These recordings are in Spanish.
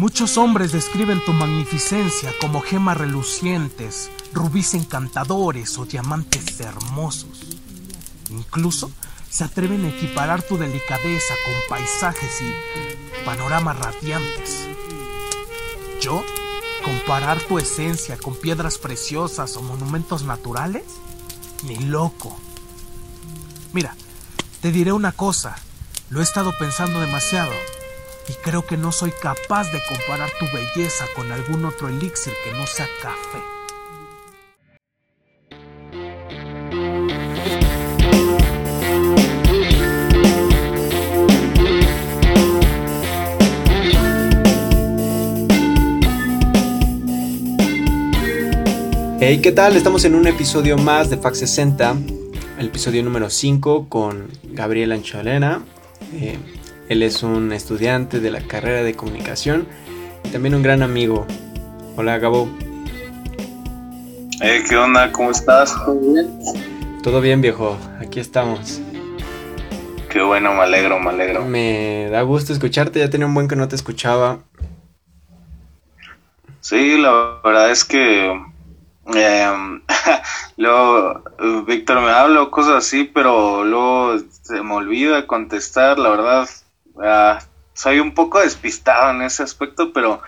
Muchos hombres describen tu magnificencia como gemas relucientes, rubíes encantadores o diamantes hermosos. Incluso se atreven a equiparar tu delicadeza con paisajes y panoramas radiantes. Yo, comparar tu esencia con piedras preciosas o monumentos naturales, ni loco. Mira, te diré una cosa, lo he estado pensando demasiado y creo que no soy capaz de comparar tu belleza con algún otro elixir que no sea café. Hey, ¿qué tal? Estamos en un episodio más de Fax 60, el episodio número 5 con Gabriel Ancholena. Eh, él es un estudiante de la carrera de comunicación y también un gran amigo. Hola, Gabo. Hey, ¿qué onda? ¿Cómo estás? ¿Todo bien? Todo bien, viejo. Aquí estamos. Qué bueno, me alegro, me alegro. Me da gusto escucharte. Ya tenía un buen que no te escuchaba. Sí, la verdad es que eh, luego Víctor me habla cosas así, pero luego se me olvida contestar, la verdad. Ah, soy un poco despistado en ese aspecto, pero,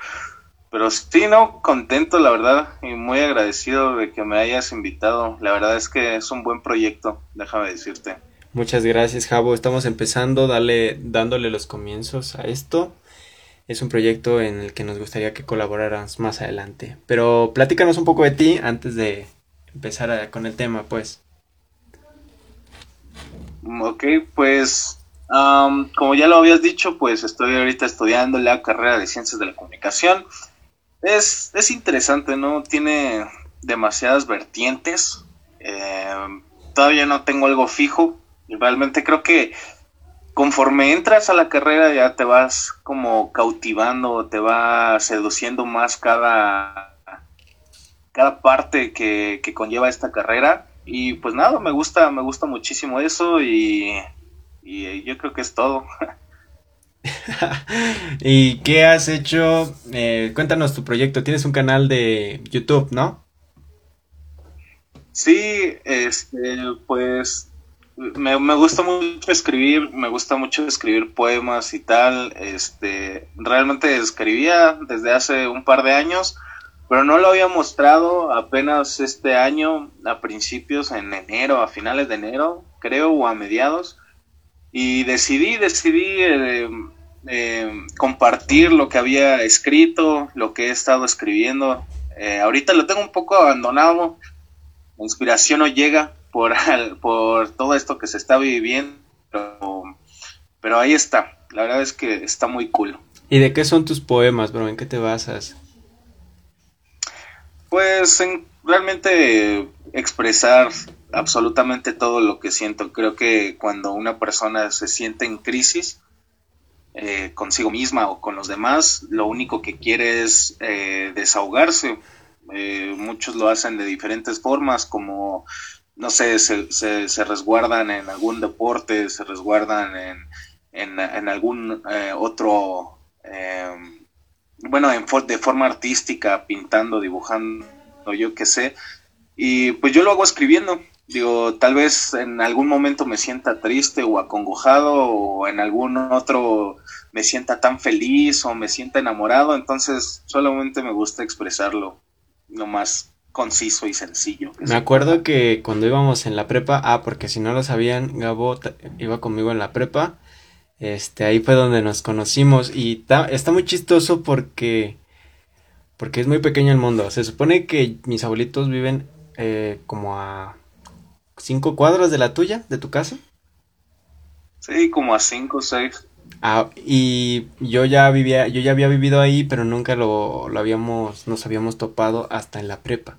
pero sí, no, contento, la verdad, y muy agradecido de que me hayas invitado. La verdad es que es un buen proyecto, déjame decirte. Muchas gracias, Javo. Estamos empezando, dale, dándole los comienzos a esto. Es un proyecto en el que nos gustaría que colaboraras más adelante. Pero platícanos un poco de ti antes de empezar con el tema, pues. Ok, pues como ya lo habías dicho, pues estoy ahorita estudiando la carrera de Ciencias de la Comunicación. Es, es interesante, ¿no? Tiene demasiadas vertientes. Em, todavía no tengo algo fijo. Realmente creo que conforme entras a la carrera ya te vas como cautivando, te va seduciendo más cada, cada parte que, que conlleva esta carrera. Y pues nada, me gusta, me gusta muchísimo eso y y eh, yo creo que es todo. ¿Y qué has hecho? Eh, cuéntanos tu proyecto. Tienes un canal de YouTube, ¿no? Sí, este, pues me, me, gusta mucho escribir, me gusta mucho escribir poemas y tal. Este, realmente escribía desde hace un par de años, pero no lo había mostrado apenas este año, a principios, en enero, a finales de enero, creo, o a mediados y decidí, decidí eh, eh, compartir lo que había escrito, lo que he estado escribiendo. Eh, ahorita lo tengo un poco abandonado, la inspiración no llega por, por todo esto que se está viviendo, pero, ahí está, la verdad es que está muy cool. ¿Y de qué son tus poemas, bro? ¿En qué te basas? Pues en realmente expresar absolutamente todo lo que siento. Creo que cuando una persona se siente en crisis eh, consigo misma o con los demás, lo único que quiere es eh, desahogarse. Eh, muchos lo hacen de diferentes formas, como, no sé, se, se, resguardan en algún deporte, se resguardan en, en, en algún otro, bueno, en, de forma artística, pintando, dibujando, yo qué sé. Y pues yo lo hago escribiendo. Digo, tal vez en algún momento me sienta triste o acongojado o en algún otro me sienta tan feliz o me sienta enamorado, entonces solamente me gusta expresarlo lo más conciso y sencillo. Me acuerdo que cuando íbamos en la prepa, ah, porque si no lo sabían, Gabo iba conmigo en la prepa, este, ahí fue donde nos conocimos y está muy chistoso porque, porque es muy pequeño el mundo. Se supone que mis abuelitos viven eh, como a cinco cuadras de la tuya, de tu casa. Sí, como a cinco o seis. Ah, y yo ya vivía, yo ya había vivido ahí, pero nunca lo, lo habíamos, nos habíamos topado hasta en la prepa.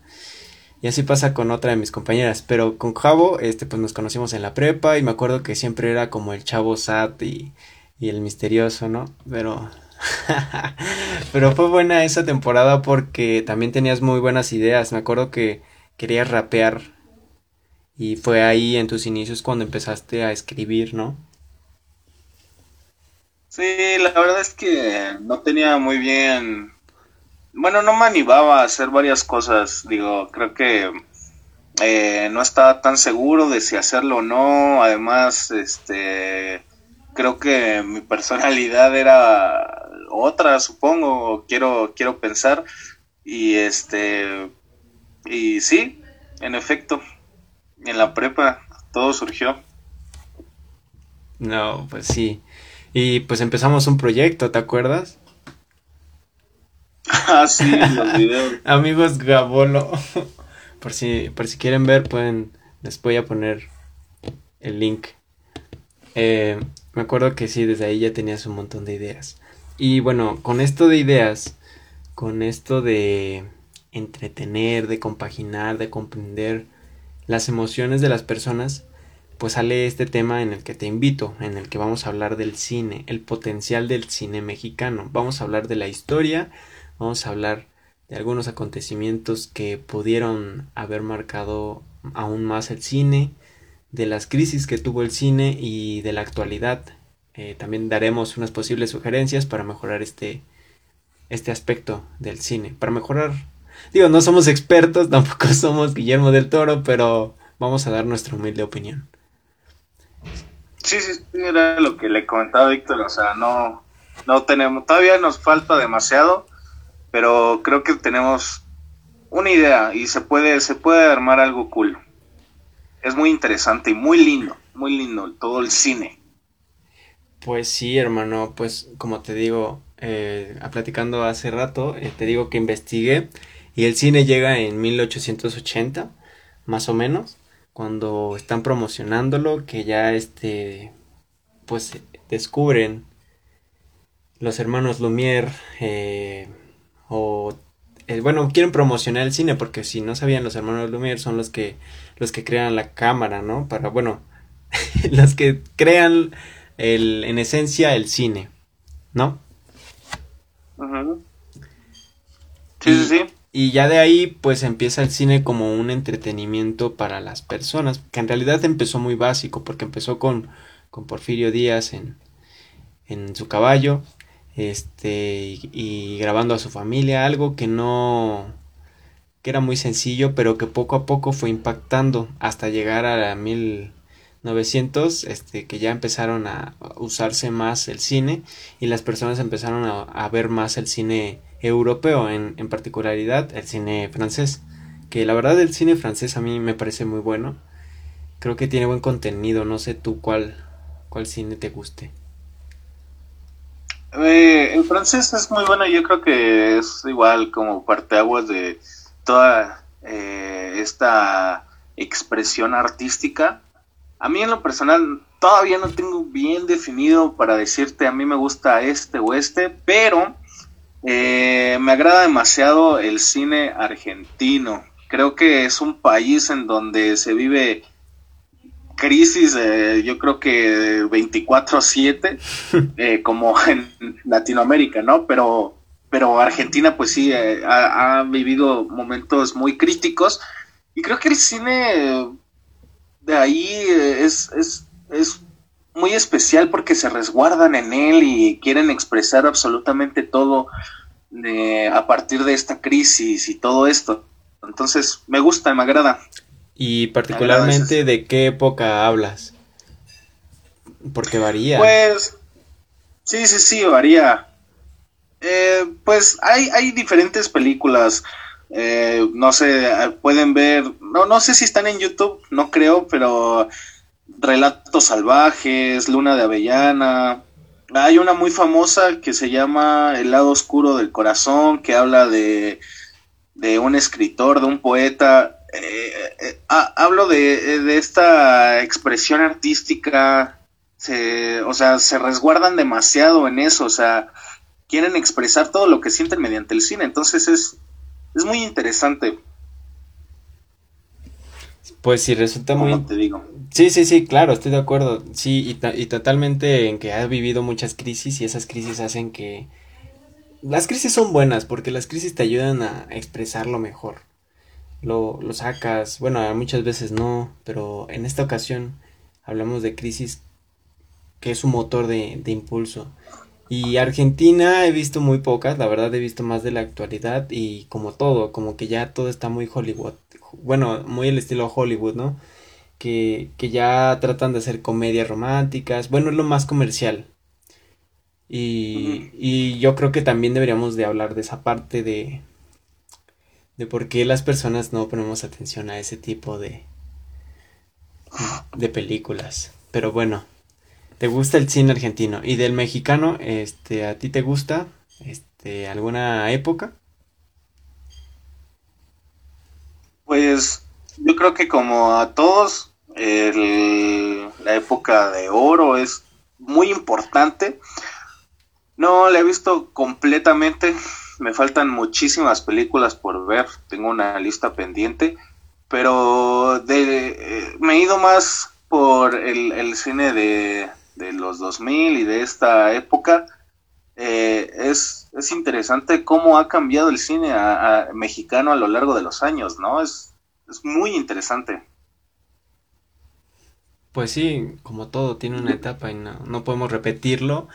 Y así pasa con otra de mis compañeras. Pero con Javo, este, pues nos conocimos en la prepa y me acuerdo que siempre era como el chavo sat y, y el misterioso, ¿no? Pero. pero fue buena esa temporada porque también tenías muy buenas ideas. Me acuerdo que querías rapear y fue ahí en tus inicios cuando empezaste a escribir, ¿no? Sí, la verdad es que no tenía muy bien... Bueno, no me animaba a hacer varias cosas. Digo, creo que eh, no estaba tan seguro de si hacerlo o no. Además, este, creo que mi personalidad era otra, supongo, quiero, quiero pensar. Y este, y sí, en efecto, en la prepa todo surgió. No, pues sí. Y pues empezamos un proyecto, ¿te acuerdas? ah, sí, los videos. Amigos Gabolo. Por si, por si quieren ver, pueden. Les voy a poner el link. Eh, me acuerdo que sí, desde ahí ya tenías un montón de ideas. Y bueno, con esto de ideas, con esto de entretener, de compaginar, de comprender las emociones de las personas, pues sale este tema en el que te invito, en el que vamos a hablar del cine, el potencial del cine mexicano. Vamos a hablar de la historia, vamos a hablar de algunos acontecimientos que pudieron haber marcado aún más el cine, de las crisis que tuvo el cine y de la actualidad. Eh, también daremos unas posibles sugerencias para mejorar este, este aspecto del cine, para mejorar Digo, no somos expertos, tampoco somos Guillermo del Toro, pero vamos a dar nuestra humilde opinión. Sí, sí, era lo que le comentaba Víctor, o sea, no, no tenemos, todavía nos falta demasiado, pero creo que tenemos una idea y se puede, se puede armar algo cool. Es muy interesante y muy lindo, muy lindo todo el cine. Pues sí, hermano, pues como te digo, eh, platicando hace rato, eh, te digo que investigué y el cine llega en 1880, más o menos, cuando están promocionándolo, que ya este, pues descubren los hermanos Lumière, eh, o, eh, bueno, quieren promocionar el cine, porque si no sabían, los hermanos Lumière son los que, los que crean la cámara, ¿no? Para, bueno, los que crean el, en esencia el cine, ¿no? Sí, sí, sí. Y ya de ahí pues empieza el cine como un entretenimiento para las personas, que en realidad empezó muy básico, porque empezó con, con Porfirio Díaz en, en su caballo, este, y, grabando a su familia, algo que no, que era muy sencillo, pero que poco a poco fue impactando hasta llegar a la 1900, este, que ya empezaron a usarse más el cine y las personas empezaron a, ver más el cine europeo, en, en particularidad el cine francés, que la verdad el cine francés a mí me parece muy bueno, creo que tiene buen contenido, no sé tú cuál, cuál cine te guste. Eh, el francés es muy bueno, yo creo que es igual como parteaguas de toda eh, esta expresión artística. A mí en lo personal todavía no tengo bien definido para decirte a mí me gusta este o este, pero eh, me agrada demasiado el cine argentino. Creo que es un país en donde se vive crisis, yo creo que 24/7, eh, como en Latinoamérica, ¿no? Pero, pero Argentina, pues sí, eh, ha, vivido momentos muy críticos y creo que el cine de ahí es, es, es muy especial porque se resguardan en él y quieren expresar absolutamente todo a partir de esta crisis y todo esto. Entonces, me gusta, me agrada. Y particularmente de qué época hablas. Porque varía. Pues, sí, sí, sí, varía. Eh, pues hay, hay diferentes películas. Eh, no sé, pueden ver, no, no sé si están en YouTube, no creo, pero Relatos Salvajes, Luna de Avellana. Hay una muy famosa que se llama El lado oscuro del corazón, que habla de, de un escritor, de un poeta. Eh, eh, hablo de, de, esta expresión artística, se, o sea, se resguardan demasiado en eso, o sea, quieren expresar todo lo que sienten mediante el cine, entonces es, es muy interesante. Pues sí, resulta muy... te digo? Sí, sí, sí, claro, estoy de acuerdo. Sí, y, y totalmente en que has vivido muchas crisis y esas crisis hacen que... Las crisis son buenas porque las crisis te ayudan a expresarlo mejor. Lo, lo sacas, bueno, muchas veces no, pero en esta ocasión hablamos de crisis que es su motor de, de impulso. Y Argentina he visto muy pocas, la verdad he visto más de la actualidad y como todo, como que ya todo está muy Hollywood, bueno, muy el estilo Hollywood, ¿no? Que, que ya tratan de hacer comedias románticas, bueno, es lo más comercial. Y, y yo creo que también deberíamos de hablar de esa parte de, de por qué las personas no ponemos atención a ese tipo de, de películas. Pero bueno, ¿te gusta el cine argentino? Y del mexicano, este, ¿a ti te gusta este, alguna época? Pues yo creo que como a todos, la época de oro es muy importante. No la he visto completamente. Me faltan muchísimas películas por ver. Tengo una lista pendiente. Pero de, eh, me he ido más por el, el cine de, de los 2000 y de esta época. Eh, es, es interesante cómo ha cambiado el cine a- a- mexicano a lo largo de los años, ¿no? Es, es muy interesante. Pues sí, como todo, tiene una etapa y no, no podemos repetirlo,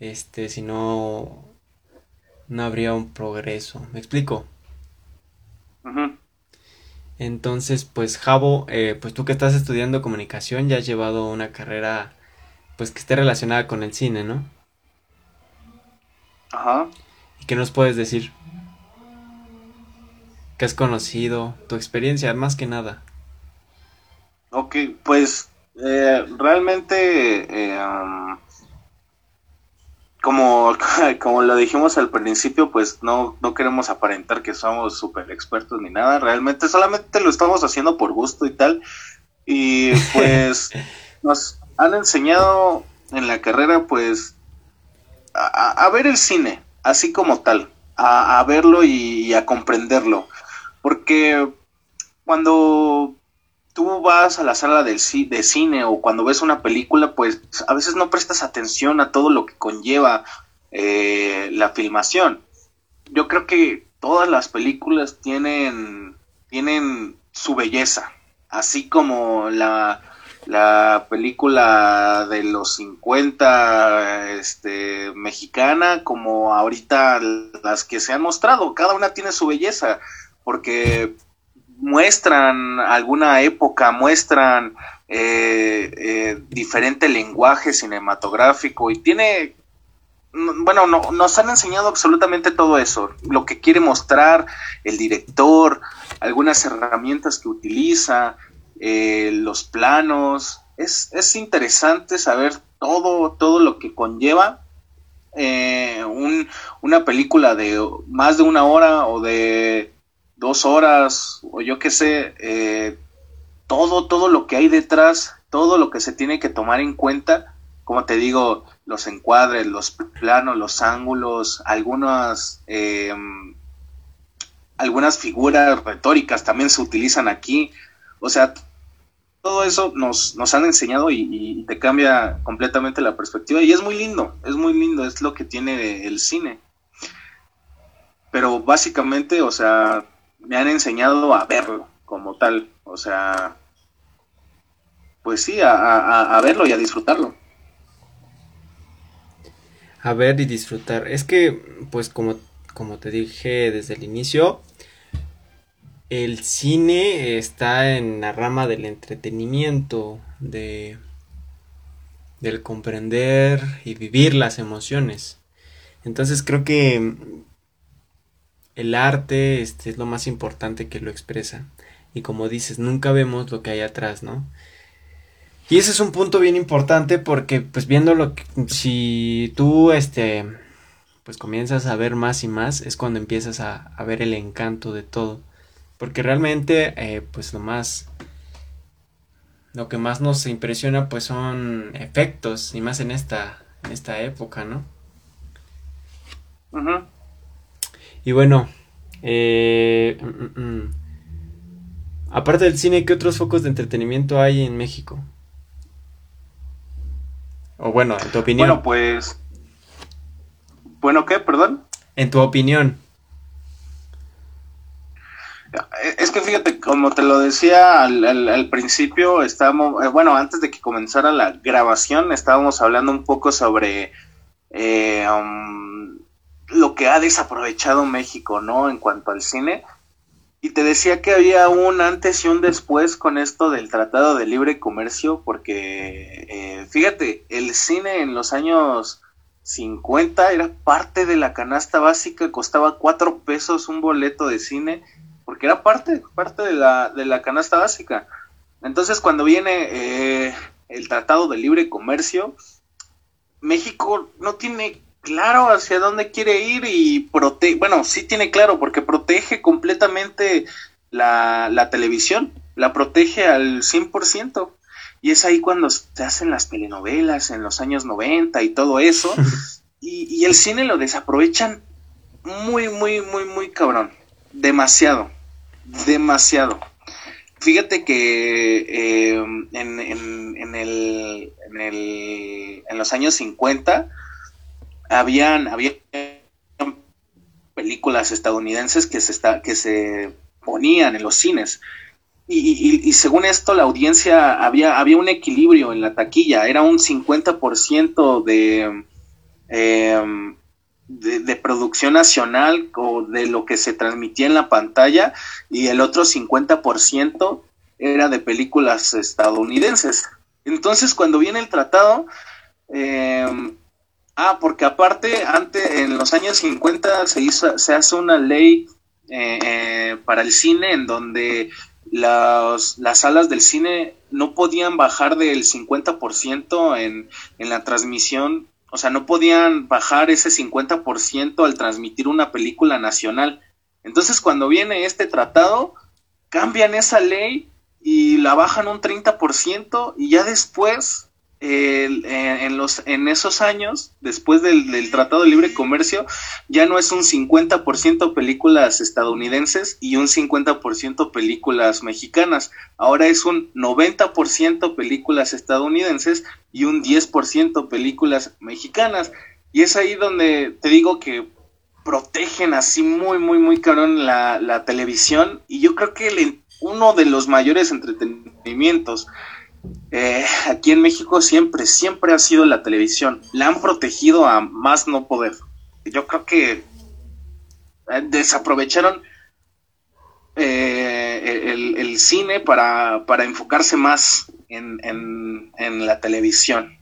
este, si no, no habría un progreso. ¿Me explico? Entonces, pues Javo, eh, pues tú que estás estudiando comunicación ya has llevado una carrera, pues que esté relacionada con el cine, ¿no? Ajá. ¿Y qué nos puedes decir? ¿Qué has conocido? Tu experiencia, más que nada. Ok, pues eh, realmente, eh, um, como, como lo dijimos al principio, pues no, no queremos aparentar que somos súper expertos ni nada, realmente solamente lo estamos haciendo por gusto y tal. Y pues nos han enseñado en la carrera, pues, a, ver el cine, así como tal, a, verlo y, a comprenderlo. Porque cuando tú vas a la sala del de cine o cuando ves una película, pues a veces no prestas atención a todo lo que conlleva eh, la filmación. Yo creo que todas las películas tienen, tienen su belleza, así como la, la película de los 50 este, mexicana, como ahorita las que se han mostrado, cada una tiene su belleza, porque muestran alguna época, muestran eh, eh, diferente lenguaje cinematográfico y tiene, bueno, no, nos han enseñado absolutamente todo eso, lo que quiere mostrar el director, algunas herramientas que utiliza, eh, los planos, es, es interesante saber todo, todo lo que conlleva eh, un, una película de más de una hora o de dos horas o yo qué sé, eh, todo, todo lo que hay detrás, todo lo que se tiene que tomar en cuenta, como te digo, los encuadres, los planos, los ángulos, algunas, eh, algunas figuras retóricas también se utilizan aquí, o sea, todo eso nos, nos han enseñado y, te cambia completamente la perspectiva y es muy lindo, es muy lindo, es lo que tiene el cine. Pero básicamente, o sea, me han enseñado a verlo como tal, o sea, pues sí, a, a, a verlo y a disfrutarlo. A ver y disfrutar. Es que, pues como, como te dije desde el inicio, el cine está en la rama del entretenimiento, de del comprender y vivir las emociones. Entonces creo que el arte este, es lo más importante que lo expresa. Y como dices, nunca vemos lo que hay atrás, ¿no? Y ese es un punto bien importante porque, pues viendo lo que, si tú, este, pues comienzas a ver más y más, es cuando empiezas a, a ver el encanto de todo. Porque realmente, eh, pues lo más, lo que más nos impresiona, pues son efectos, y más en esta, en esta época, ¿no? Uh -huh. Y bueno, eh, mm, mm, aparte del cine, ¿qué otros focos de entretenimiento hay en México? O bueno, en tu opinión. Bueno, pues. Bueno, ¿qué? Perdón. En tu opinión. Es que fíjate, como te lo decía al, principio, estábamos, eh, bueno, antes de que comenzara la grabación, estábamos hablando un poco sobre eh, um, lo que ha desaprovechado México, ¿no? En cuanto al cine. Y te decía que había un antes y un después con esto del Tratado de Libre Comercio, porque eh, fíjate, el cine en los años 50 era parte de la canasta básica, costaba cuatro pesos un boleto de cine, porque era parte, parte de la, de la canasta básica. Entonces cuando viene eh, el Tratado de Libre Comercio, México no tiene claro hacia dónde quiere ir y protege, bueno, sí tiene claro porque protege completamente la, la televisión, la protege al 100%. Y es ahí cuando se hacen las telenovelas en los años 90 y todo eso. y, y el cine lo desaprovechan muy, muy, muy, muy cabrón. Demasiado. Demasiado. Fíjate que eh, en, en, en, el, en, el, en los años 50 habían, habían películas estadounidenses que se, está, que se ponían en los cines. Y, según esto, la audiencia había, había un equilibrio en la taquilla, era un 50% de, em, de, producción nacional o de lo que se transmitía en la pantalla y el otro 50% era de películas estadounidenses. Entonces, cuando viene el tratado, eh, Ah, porque aparte, antes, en los años 50 se hizo, se hace una ley eh, eh, para el cine en donde las, las salas del cine no podían bajar del 50% en, en la transmisión, o sea, no podían bajar ese 50% al transmitir una película nacional. Entonces, cuando viene este tratado, cambian esa ley y la bajan un 30% y ya después en, los, en esos años, después del, Tratado de Libre Comercio, ya no es un 50% películas estadounidenses y un 50% películas mexicanas. Ahora es un 90% películas estadounidenses y un 10% películas mexicanas. Y es ahí donde te digo que protegen así muy, muy, muy cabrón la, la televisión. Y yo creo que uno de los mayores entretenimientos eh, aquí en México siempre, siempre ha sido la televisión. La han protegido a más no poder. Yo creo que eh, desaprovecharon eh, el, cine para, enfocarse más en, en, la televisión.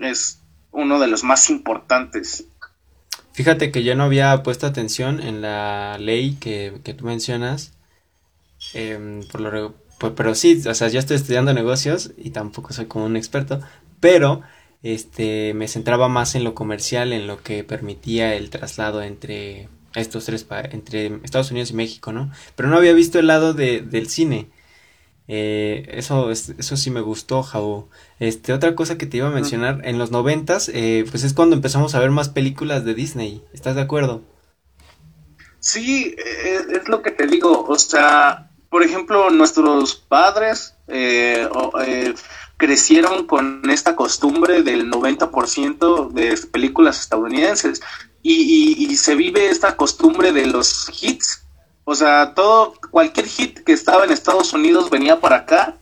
Es uno de los más importantes. Fíjate que yo no había puesto atención en la ley que, que tú mencionas. Em, por, lo, pues, pero sí, o sea, yo estoy estudiando negocios y tampoco soy como un experto, pero este me centraba más en lo comercial, en lo que permitía el traslado entre estos tres entre Estados Unidos y México, ¿no? Pero no había visto el lado de, del cine. Eh, eso, eso sí me gustó, Jau. Este, otra cosa que te iba a mencionar, en los noventas, eh, pues es cuando empezamos a ver más películas de Disney. ¿Estás de acuerdo? Sí, es, es lo que te digo. O sea, por ejemplo, nuestros padres eh, eh, crecieron con esta costumbre del 90% de películas estadounidenses y, se vive esta costumbre de los hits. O sea, todo, cualquier hit que estaba en Estados Unidos venía para acá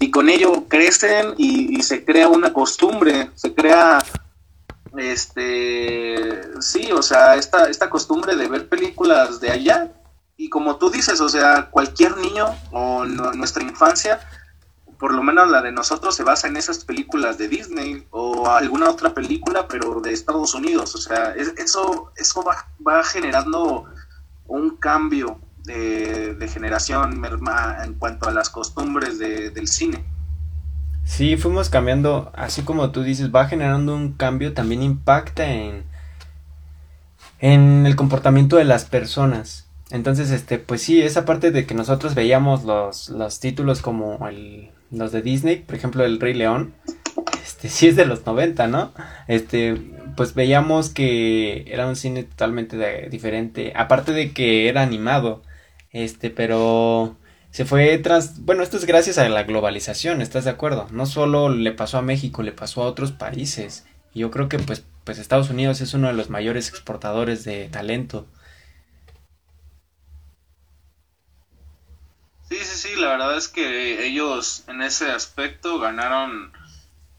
y con ello crecen y, y se crea una costumbre, se crea este sí, o sea, esta, esta costumbre de ver películas de allá y como tú dices, o sea, cualquier niño o nuestra infancia, por lo menos la de nosotros, se basa en esas películas de Disney o alguna otra película, pero de Estados Unidos. O sea, eso, eso va, va generando un cambio de, generación en cuanto a las costumbres del cine. Sí, fuimos cambiando, así como tú dices, va generando un cambio, también impacta en, en el comportamiento de las personas. Entonces, este, pues sí, esa parte de que nosotros veíamos los, los títulos como el, los de Disney, por ejemplo, El Rey León, este, sí es de los 90, ¿no? Este, pues veíamos que era un cine totalmente diferente, aparte de que era animado, este, pero se fue tras, bueno, esto es gracias a la globalización, ¿estás de acuerdo? No solo le pasó a México, le pasó a otros países. Y yo creo que pues, pues Estados Unidos es uno de los mayores exportadores de talento. Sí, la verdad es que ellos en ese aspecto ganaron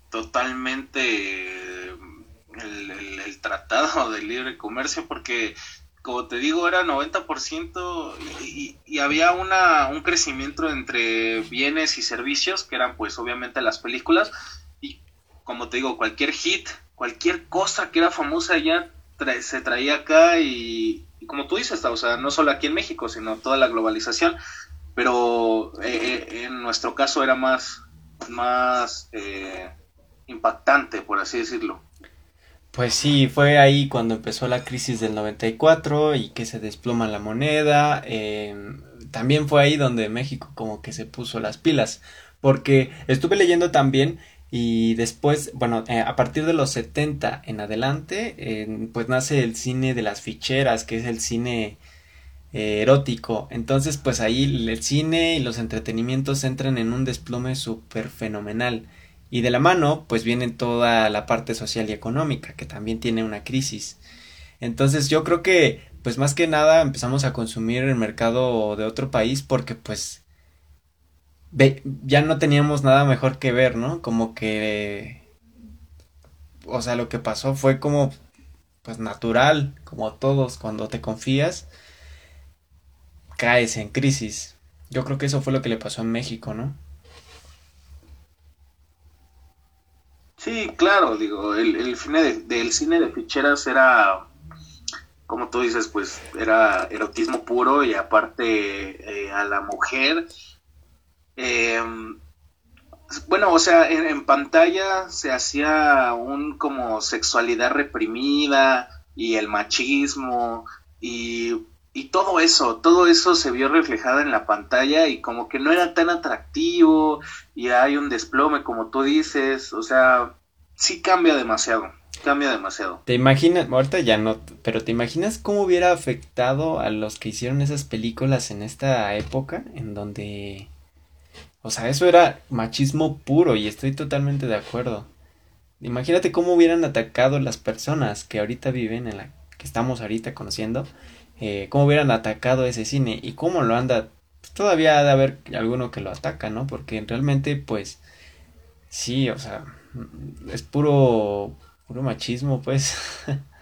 totalmente el, tratado de libre comercio porque como te digo, era 90% y, y había una, un crecimiento entre bienes y servicios, que eran pues obviamente las películas, y como te digo, cualquier hit, cualquier cosa que era famosa ya se traía acá y, como tú dices, o sea, no solo aquí en México, sino toda la globalización, pero eh, eh, en nuestro caso era más, más eh, impactante, por así decirlo. Pues sí, fue ahí cuando empezó la crisis del 94 y que se desploma la moneda. Em, también fue ahí donde México como que se puso las pilas. Porque estuve leyendo también y después, bueno, eh, a partir de los 70 en adelante, pues nace el cine de las ficheras, que es el cine eh, erótico. Entonces, pues ahí el cine y los entretenimientos entran en un desplome súper fenomenal. Y de la mano, pues viene toda la parte social y económica, que también tiene una crisis. Entonces yo creo que, pues más que nada, empezamos a consumir el mercado de otro país porque, pues, ya no teníamos nada mejor que ver, ¿no? Como que, o sea, lo que pasó fue como, pues, natural, como todos, cuando te confías, caes en crisis. Yo creo que eso fue lo que le pasó en México, ¿no? Sí, claro, digo, el, cine de, del cine de ficheras era, como tú dices, pues era erotismo puro y aparte eh, a la mujer. Em, bueno, o sea, en, pantalla se hacía un como sexualidad reprimida y el machismo y, y todo eso, todo eso se vio reflejado en la pantalla y como que no era tan atractivo y hay un desplome como tú dices, o sea, sí cambia demasiado, cambia demasiado. ¿Te imaginas, ahorita ya no, pero te imaginas cómo hubiera afectado a los que hicieron esas películas en esta época en donde, o sea, eso era machismo puro y estoy totalmente de acuerdo. Imagínate cómo hubieran atacado las personas que ahorita viven en la que estamos ahorita conociendo, eh, cómo hubieran atacado ese cine y cómo lo anda pues, todavía ha de haber alguno que lo ataca, ¿no? Porque realmente, pues, sí, o sea, es puro, puro machismo, pues.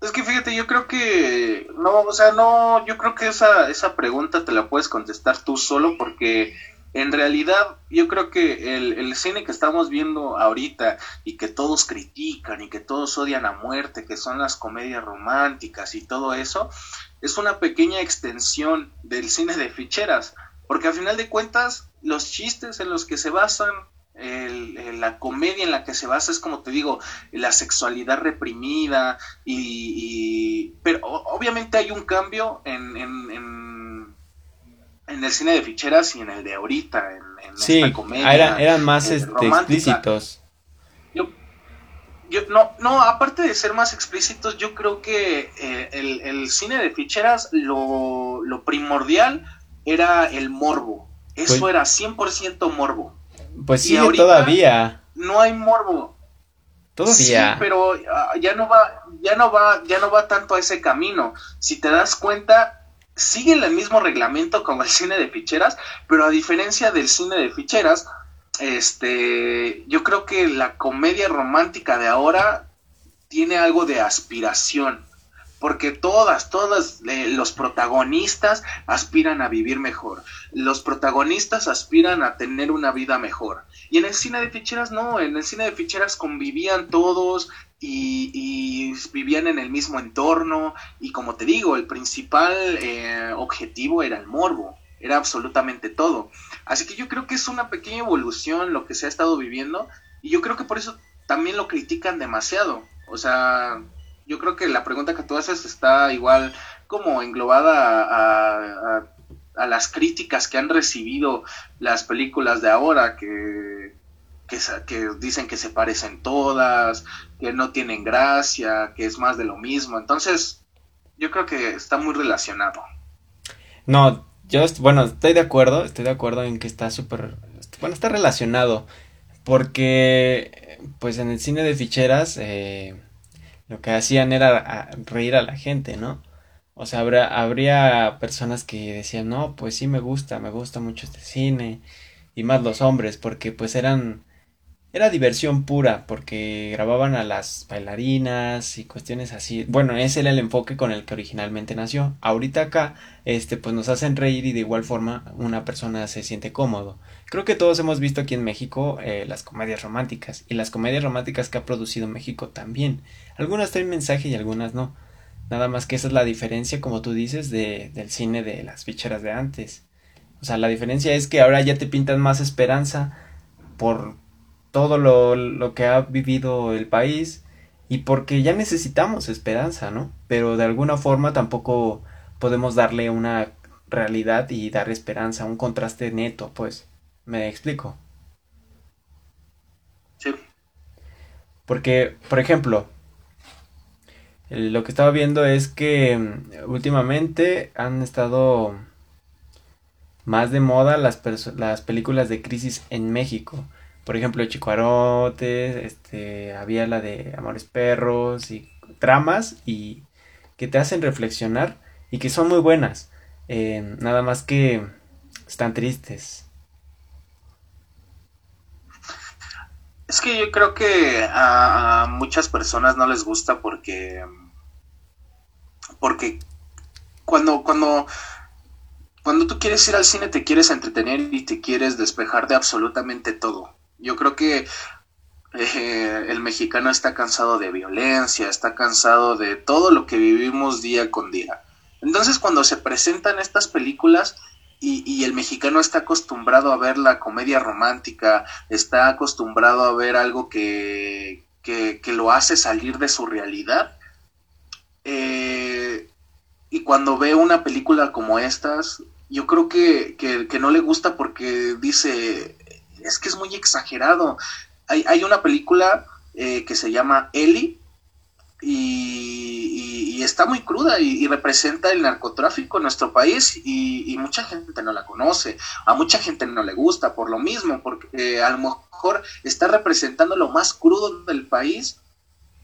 Es que fíjate, yo creo que no, o sea, no, yo creo que esa, esa pregunta te la puedes contestar tú solo porque en realidad yo creo que el, el, cine que estamos viendo ahorita y que todos critican y que todos odian a muerte, que son las comedias románticas y todo eso, es una pequeña extensión del cine de ficheras, porque al final de cuentas los chistes en los que se basan la comedia en la que se basa es como te digo la sexualidad reprimida y, pero obviamente hay un cambio en, el cine de ficheras y en el de ahorita en, esta comedia eran, eran más este, explícitos yo, yo, no no aparte de ser más explícitos yo creo que eh, el, el, cine de ficheras lo, lo primordial era el morbo eso pues era 100% morbo pues sí, todavía. No hay morbo. Todavía. Sí, pero ah, ya no va, ya no va, ya no va tanto a ese camino. Si te das cuenta, sigue el mismo reglamento como el cine de ficheras, pero a diferencia del cine de ficheras, este, yo creo que la comedia romántica de ahora tiene algo de aspiración porque todas, todas eh, los protagonistas aspiran a vivir mejor, los protagonistas aspiran a tener una vida mejor. Y en el cine de ficheras no, en el cine de ficheras convivían todos y, vivían en el mismo entorno y como te digo, el principal eh, objetivo era el morbo, era absolutamente todo. Así que yo creo que es una pequeña evolución lo que se ha estado viviendo y yo creo que por eso también lo critican demasiado. O sea, yo creo que la pregunta que tú haces está igual como englobada a, a, las críticas que han recibido las películas de ahora, que, que, dicen que se parecen todas, que no tienen gracia, que es más de lo mismo. Entonces, yo creo que está muy relacionado. No, yo, bueno, estoy de acuerdo, estoy de acuerdo en que está súper, bueno, está relacionado, porque, pues en el cine de ficheras, eh, lo que hacían era reír a la gente, ¿no? O sea, habría, habría personas que decían, no, pues sí me gusta, me gusta mucho este cine. Y más los hombres, porque pues eran era diversión pura porque grababan a las bailarinas y cuestiones así. Bueno, ese era el enfoque con el que originalmente nació. Ahorita acá, este, pues nos hacen reír y de igual forma una persona se siente cómodo. Creo que todos hemos visto aquí en México eh, las comedias románticas y las comedias románticas que ha producido México también. Algunas traen mensaje y algunas no. Nada más que esa es la diferencia, como tú dices, de, del cine de las ficheras de antes. O sea, la diferencia es que ahora ya te pintan más esperanza por todo lo, que ha vivido el país y porque ya necesitamos esperanza, ¿no? Pero de alguna forma tampoco podemos darle una realidad y dar esperanza, un contraste neto, pues. ¿Me explico? Sí. Porque, por ejemplo, lo que estaba viendo es que mm, últimamente han estado más de moda las, las películas de crisis en México por ejemplo, Chicuarotes, este, había la de Amores Perros y tramas y que te hacen reflexionar y que son muy buenas. Eh, nada más que están tristes. Es que yo creo que a, a, muchas personas no les gusta porque porque cuando cuando cuando tú quieres ir al cine te quieres entretener y te quieres despejar de absolutamente todo. Yo creo que eh, el mexicano está cansado de violencia, está cansado de todo lo que vivimos día con día. Entonces cuando se presentan estas películas y, el mexicano está acostumbrado a ver la comedia romántica, está acostumbrado a ver algo que, que, lo hace salir de su realidad, eh, y cuando ve una película como estas, yo creo que, que no le gusta porque dice, es que es muy exagerado. Hay, hay una película eh, que se llama Ellie y, está muy cruda y, representa el narcotráfico en nuestro país y, mucha gente no la conoce, a mucha gente no le gusta por lo mismo, porque a lo mejor está representando lo más crudo del país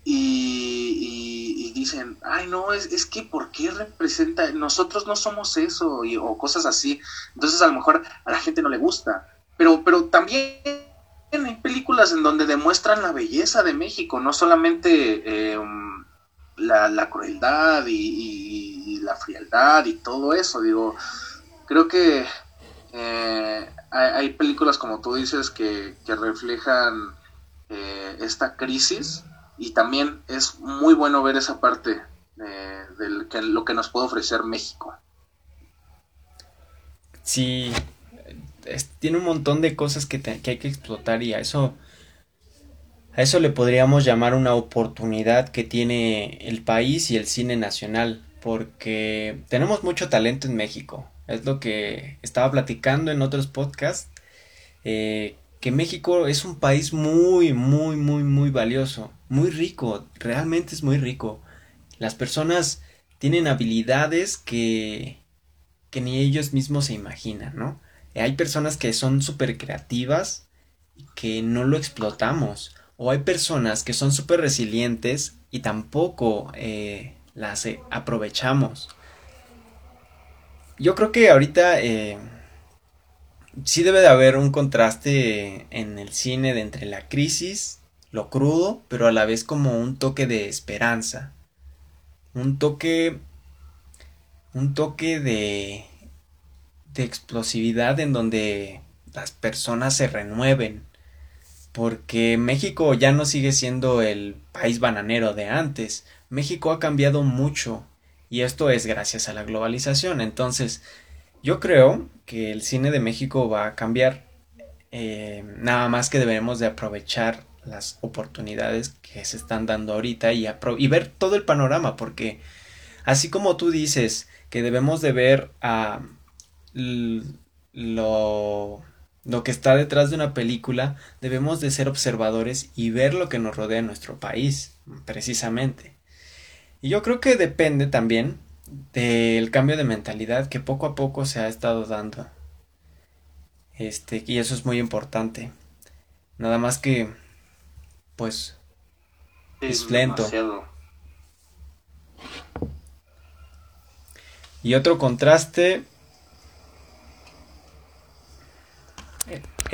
y, dicen, ay no, es, es, que ¿por qué representa? Nosotros no somos eso o cosas así. Entonces a lo mejor a la gente no le gusta. Pero, pero también hay películas en donde demuestran la belleza de México, no solamente eh, la, crueldad y, la frialdad y todo eso. Digo, creo que eh, hay, películas, como tú dices, que, reflejan eh, esta crisis y también es muy bueno ver esa parte de que, lo que nos puede ofrecer México. Sí, tiene un montón de cosas que, hay que explotar y a eso, a eso le podríamos llamar una oportunidad que tiene el país y el cine nacional, porque tenemos mucho talento en México. Es lo que estaba platicando en otros podcasts, eh, que México es un país muy, muy, muy, muy valioso, muy rico, realmente es muy rico. Las personas tienen habilidades que, que ni ellos mismos se imaginan, ¿no? Hay personas que son súper creativas que no lo explotamos. O hay personas que son súper resilientes y tampoco eh, las eh, aprovechamos. Yo creo que ahorita eh, sí debe de haber un contraste en el cine de entre la crisis, lo crudo, pero a la vez como un toque de esperanza. Un toque... Un toque de de explosividad en donde las personas se renueven. Porque México ya no sigue siendo el país bananero de antes. México ha cambiado mucho y esto es gracias a la globalización. Entonces, yo creo que el cine de México va a cambiar. Eh, nada más que debemos de aprovechar las oportunidades que se están dando ahorita y, y ver todo el panorama. Porque así como tú dices que debemos de ver a lo, lo que está detrás de una película, debemos de ser observadores y ver lo que nos rodea en nuestro país, precisamente. Y yo creo que depende también del cambio de mentalidad que poco a poco se ha estado dando. Este, y eso es muy importante. Nada más que, pues, es, lento. Y otro contraste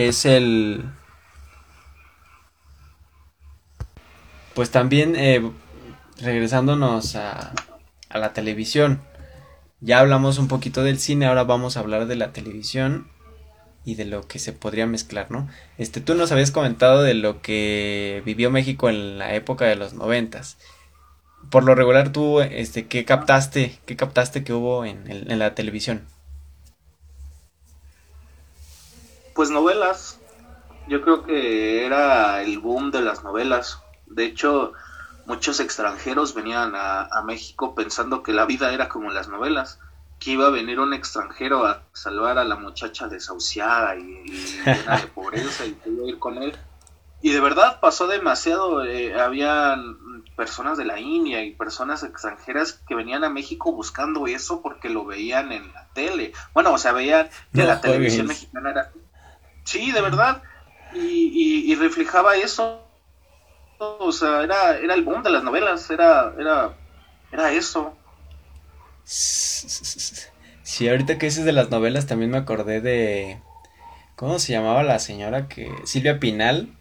es el... Pues también eh, regresándonos a, a la televisión. Ya hablamos un poquito del cine, ahora vamos a hablar de la televisión y de lo que se podría mezclar, ¿no? Este, tú nos habías comentado de lo que vivió México en la época de los noventas. Por lo regular, tú, este, ¿qué captaste, qué captaste que hubo en, en la televisión? Pues novelas. Yo creo que era el boom de las novelas. De hecho, muchos extranjeros venían a, México pensando que la vida era como las novelas, que iba a venir un extranjero a salvar a la muchacha desahuciada y, llena de pobreza y a ir con él. Y de verdad pasó demasiado, eh, habían personas de la India y personas extranjeras que venían a México buscando eso porque lo veían en la tele. Bueno, o sea, veían que la televisión mexicana era... Sí, de verdad. y reflejaba eso o sea, era, era el boom de las novelas, era, era, era eso. Sí, ahorita que dices de las novelas también me acordé de... ¿Cómo se llamaba la señora que... Silvia Pinal?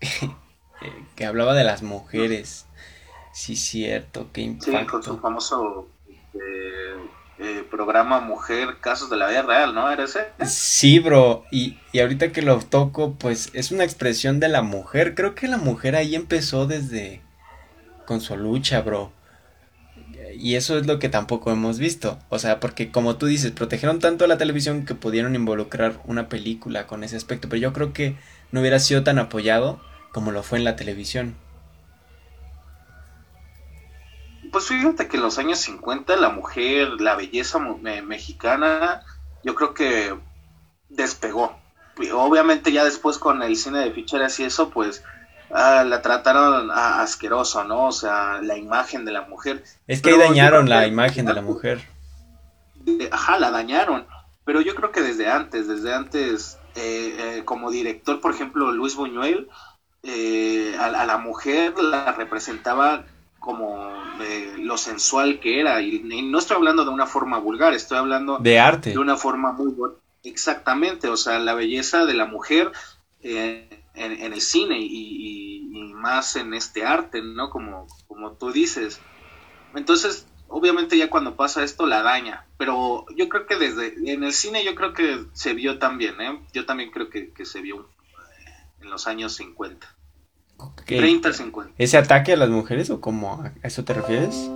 que hablaba de las mujeres. Sí, cierto, qué impacto. Sí, con su famoso este, eh, programa Mujer, Casos de la Vida Real, ¿no? ¿Era ese? Sí, bro, y, y ahorita que lo toco, pues es una expresión de la mujer. Creo que la mujer ahí empezó desde con su lucha, bro. Y eso es lo que tampoco hemos visto. O sea, porque como tú dices, protegieron tanto a la televisión que pudieron involucrar una película con ese aspecto. Pero yo creo que no hubiera sido tan apoyado como lo fue en la televisión. Pues fíjate que en los años 50 la mujer, la belleza mexicana, yo creo que despegó. Obviamente ya después con el cine de ficheras y eso, pues ah, la trataron asqueroso, ¿no? O sea, la imagen de la mujer. Es que ahí dañaron la imagen de la mujer. Ajá, la dañaron. Pero yo creo que desde antes, desde antes, eh, eh, como director, por ejemplo, Luis Buñuel, eh, a, la mujer la representaba como lo sensual que era. Y, no estoy hablando de una forma vulgar, estoy hablando de arte. De una forma muy Exactamente, o sea, la belleza de la mujer eh, en, el cine y, más en este arte, ¿no? Como, como tú dices. Entonces, obviamente ya cuando pasa esto la daña, pero yo creo que desde en el cine yo creo que se vio también, ¿eh? Yo también creo que, que se vio en los años 50. 30, 50. ¿Ese ataque a las mujeres o cómo? ¿A eso te refieres?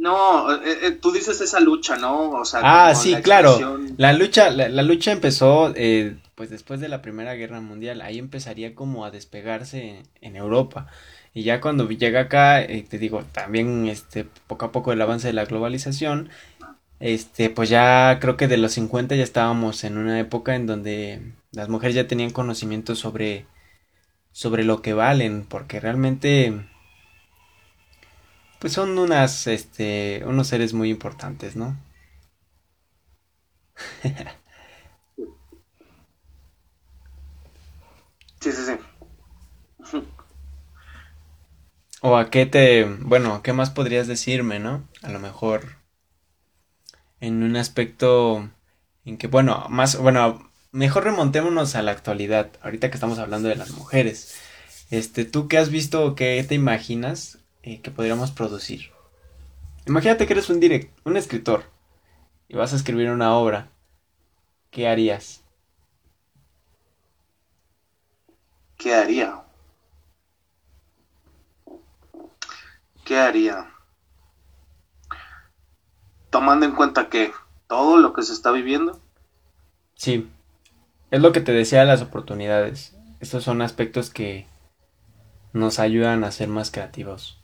No, eh, eh, tú dices esa lucha, ¿no? O sea, ah, sí, claro. La lucha, la, lucha empezó, eh, pues después de la Primera Guerra Mundial. Ahí empezaría como a despegarse en, Europa. Y ya cuando llega acá, te digo, también este, poco a poco el avance de la globalización, este, pues ya creo que de los 50 ya estábamos en una época en donde las mujeres ya tenían conocimiento sobre sobre lo que valen, porque realmente pues son unas este unos seres muy importantes, ¿no? sí, sí, sí. o a qué te, bueno, qué más podrías decirme, ¿no? A lo mejor en un aspecto en que bueno, más bueno, mejor remontémonos a la actualidad, ahorita que estamos hablando de las mujeres. Este, ¿tú qué has visto o qué te imaginas eh, que podríamos producir? Imagínate que eres un direct, un escritor y vas a escribir una obra. ¿Qué harías? ¿Qué haría? ¿Qué haría? Tomando en cuenta que todo lo que se está viviendo. Sí. Es lo que te decía las oportunidades. Estos son aspectos que nos ayudan a ser más creativos.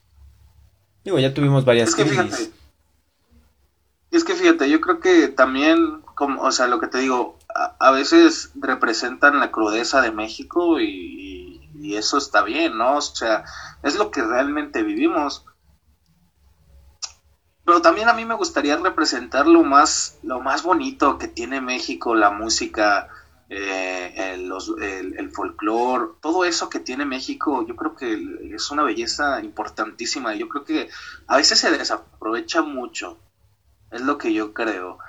Digo, ya tuvimos varias es que Fíjate, es que fíjate, yo creo que también, como, o sea, lo que te digo, a, veces representan la crudeza de México y, y, eso está bien, ¿no? O sea, es lo que realmente vivimos. Pero también a mí me gustaría representar lo más, lo más bonito que tiene México, la música, eh, el, el, folclore, todo eso que tiene México, yo creo que es una belleza importantísima. Yo creo que a veces se desaprovecha mucho. Es lo que yo creo.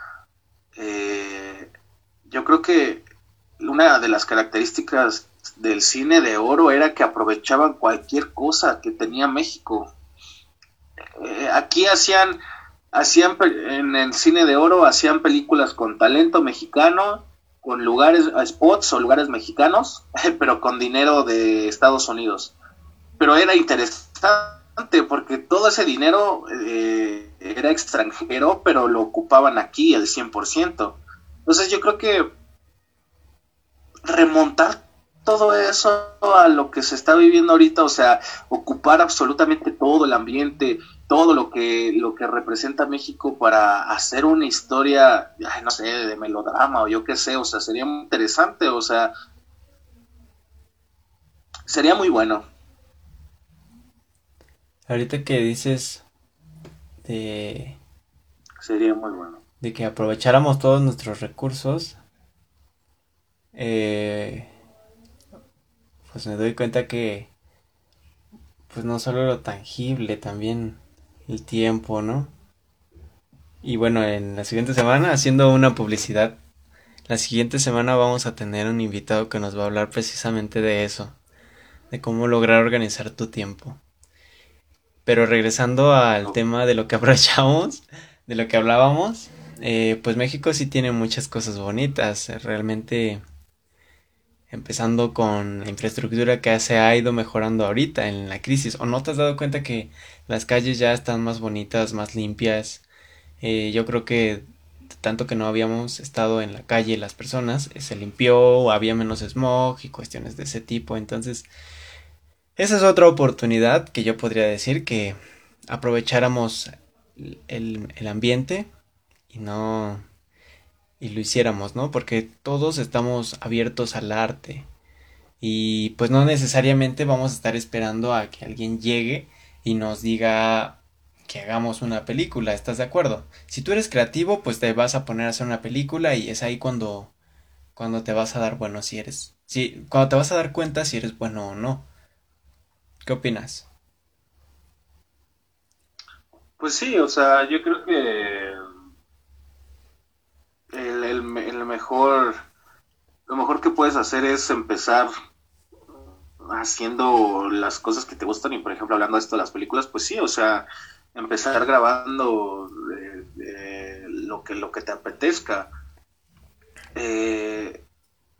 Eh, yo creo que una de las características del cine de oro era que aprovechaban cualquier cosa que tenía México. Eh, aquí hacían, hacían en el cine de oro hacían películas con talento mexicano, con lugares, spots o lugares mexicanos, pero con dinero de Estados Unidos. Pero era interesante porque todo ese dinero eh, era extranjero, pero lo ocupaban aquí el 100%. Entonces yo creo que remontar todo eso a lo que se está viviendo ahorita, o sea, ocupar absolutamente todo el ambiente, todo lo que lo que representa México para hacer una historia, no sé, de melodrama o yo qué sé, o sea, sería muy interesante, o sea, sería muy bueno. Ahorita que dices de sería muy bueno. De que aprovecháramos todos nuestros recursos, eh, pues me doy cuenta que pues no solo lo tangible, también el tiempo, ¿no? Y bueno, en la siguiente semana, haciendo una publicidad, la siguiente semana vamos a tener un invitado que nos va a hablar precisamente de eso, de cómo lograr organizar tu tiempo. Pero regresando al tema de lo que aprovechamos, de lo que hablábamos, eh, pues México sí tiene muchas cosas bonitas, realmente empezando con la infraestructura que se ha ido mejorando ahorita en la crisis. ¿O no te has dado cuenta que las calles ya están más bonitas, más limpias? Eh, yo creo que tanto que no habíamos estado en la calle las personas, eh, se limpió, había menos smog y cuestiones de ese tipo. Entonces, esa es otra oportunidad que yo podría decir que aprovecháramos el, el ambiente y no y lo hiciéramos, ¿no? Porque todos estamos abiertos al arte y pues no necesariamente vamos a estar esperando a que alguien llegue y nos diga que hagamos una película, ¿estás de acuerdo? Si tú eres creativo, pues te vas a poner a hacer una película y es ahí cuando cuando te vas a dar bueno si eres si cuando te vas a dar cuenta si eres bueno o no. ¿Qué opinas? Pues sí, o sea, yo creo que el, mejor, lo mejor que puedes hacer es empezar haciendo las cosas que te gustan y por ejemplo hablando de esto de las películas, pues sí, o sea, empezar grabando lo que lo que te apetezca. Eh,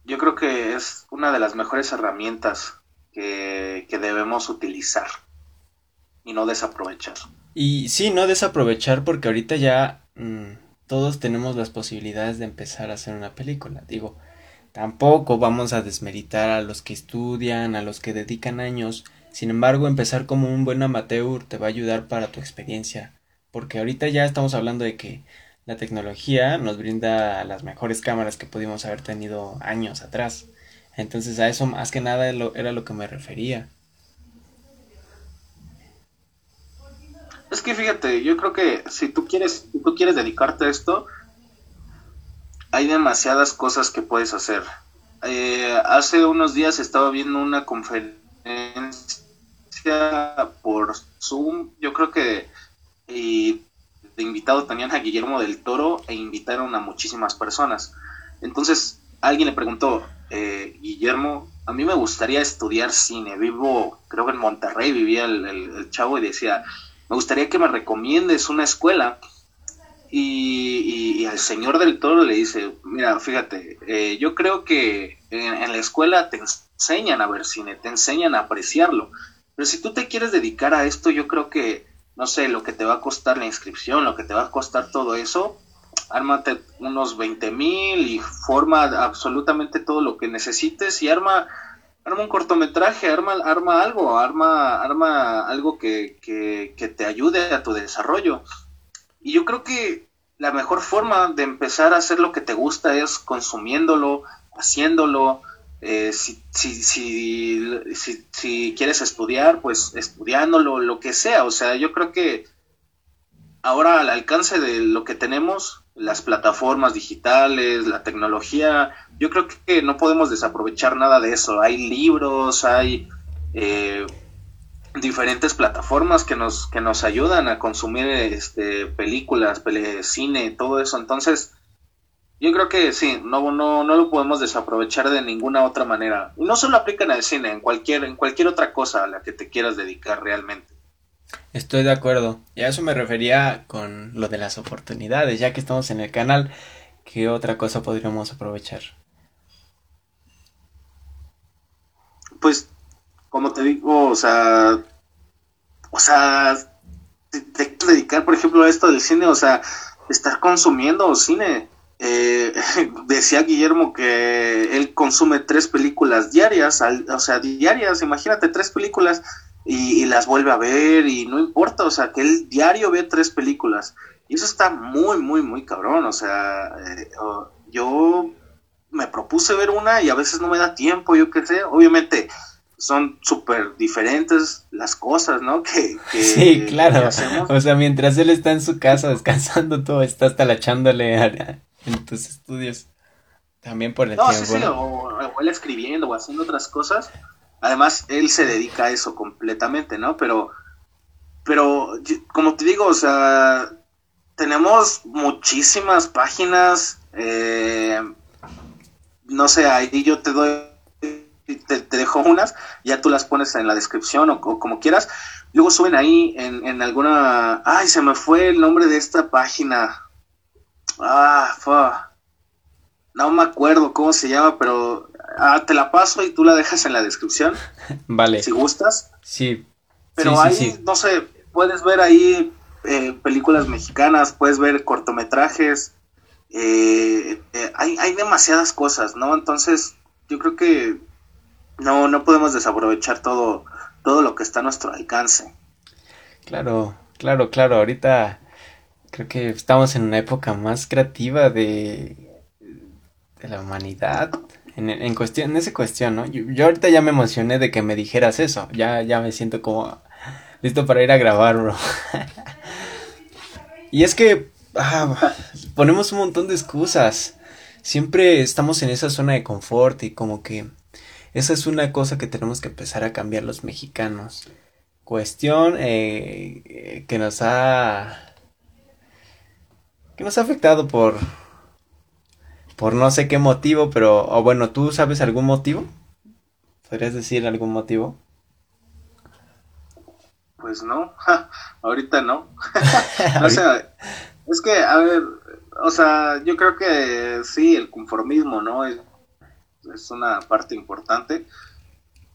yo creo que es una de las mejores herramientas que, debemos utilizar y no desaprovechar. Y sí, no desaprovechar porque ahorita ya mm, todos tenemos las posibilidades de empezar a hacer una película. Digo, tampoco vamos a desmeritar a los que estudian, a los que dedican años. Sin embargo, empezar como un buen amateur te va a ayudar para tu experiencia. Porque ahorita ya estamos hablando de que la tecnología nos brinda las mejores cámaras que pudimos haber tenido años atrás. Entonces a eso más que nada era lo que me refería. Es que fíjate, yo creo que si tú quieres, tú quieres dedicarte a esto, hay demasiadas cosas que puedes hacer. Eh, hace unos días estaba viendo una conferencia por Zoom, yo creo que y de invitado tenían a Guillermo del Toro e invitaron a muchísimas personas. Entonces alguien le preguntó, eh, Guillermo, a mí me gustaría estudiar cine, vivo, creo que en Monterrey vivía el chavo y decía, me gustaría que me recomiendes una escuela. Y, al señor del toro le dice, mira, fíjate, eh, yo creo que en, la escuela te enseñan a ver cine, te enseñan a apreciarlo. Pero si tú te quieres dedicar a esto, yo creo que, no sé, lo que te va a costar la inscripción, lo que te va a costar todo eso, ármate unos 20 mil y forma absolutamente todo lo que necesites y arma arma un cortometraje, arma, arma algo, arma, arma algo que, que, te ayude a tu desarrollo. Y yo creo que la mejor forma de empezar a hacer lo que te gusta es consumiéndolo, haciéndolo. Eh, si, si, si, si, quieres estudiar, pues estudiándolo, lo que sea. O sea, yo creo que ahora al alcance de lo que tenemos, las plataformas digitales, la tecnología, yo creo que no podemos desaprovechar nada de eso. Hay libros, hay, eh, diferentes plataformas que nos, que nos ayudan a consumir este, películas, cine, todo eso. Entonces, yo creo que sí, no, no, no lo podemos desaprovechar de ninguna otra manera. Y no solo aplica en el cine, en cualquier, en cualquier otra cosa a la que te quieras dedicar realmente. Estoy de acuerdo. Y a eso me refería con lo de las oportunidades, ya que estamos en el canal, ¿qué otra cosa podríamos aprovechar? Pues como te digo, o sea, o sea, te, dedicar, por ejemplo, a esto del cine, o sea, estar consumiendo cine. Eh, decía Guillermo que él consume tres películas diarias, o sea, diarias, imagínate, tres películas y, las vuelve a ver y no importa, o sea, que él diario ve tres películas. Y eso está muy, muy, muy cabrón, o sea, eh, yo me propuse ver una y a veces no me da tiempo, yo qué sé, obviamente son súper diferentes las cosas, ¿no? Que, sí, claro. o sea, mientras él está en su casa descansando, tú estás talachándole en tus estudios. También por el no, tiempo. Sí, sí, o, él escribiendo o haciendo otras cosas. Además, él se dedica a eso completamente, ¿no? Pero, pero, como te digo, o sea, tenemos muchísimas páginas. Eh, no sé, ahí yo te doy te, dejo unas, ya tú las pones en la descripción o, como quieras. Luego suben ahí en, en, alguna... Ay, se me fue el nombre de esta página. Ah, No me acuerdo cómo se llama, pero ah, te la paso y tú la dejas en la descripción. Vale. Si gustas. Sí. Pero ahí, no sé, puedes ver ahí eh, películas mexicanas, puedes ver cortometrajes. Eh, eh, hay, hay demasiadas cosas, ¿no? Entonces, yo creo que no, no podemos desaprovechar todo, todo lo que está a nuestro alcance. Claro, claro, claro. Ahorita creo que estamos en una época más creativa de, de la humanidad. En, cuestión, en esa cuestión, ¿no? Yo, ahorita ya me emocioné de que me dijeras eso. Ya, ya me siento como listo para ir a grabar, bro. y es que ah, ponemos un montón de excusas. Siempre estamos en esa zona de confort y como que esa es una cosa que tenemos que empezar a cambiar los mexicanos. Cuestión eh, que nos ha que nos ha afectado por por no sé qué motivo, pero o bueno, ¿tú sabes algún motivo? ¿Podrías decir algún motivo? Pues no, ahorita no. o sea, es que, a ver, o sea, yo creo que sí, el conformismo, ¿no? es una parte importante,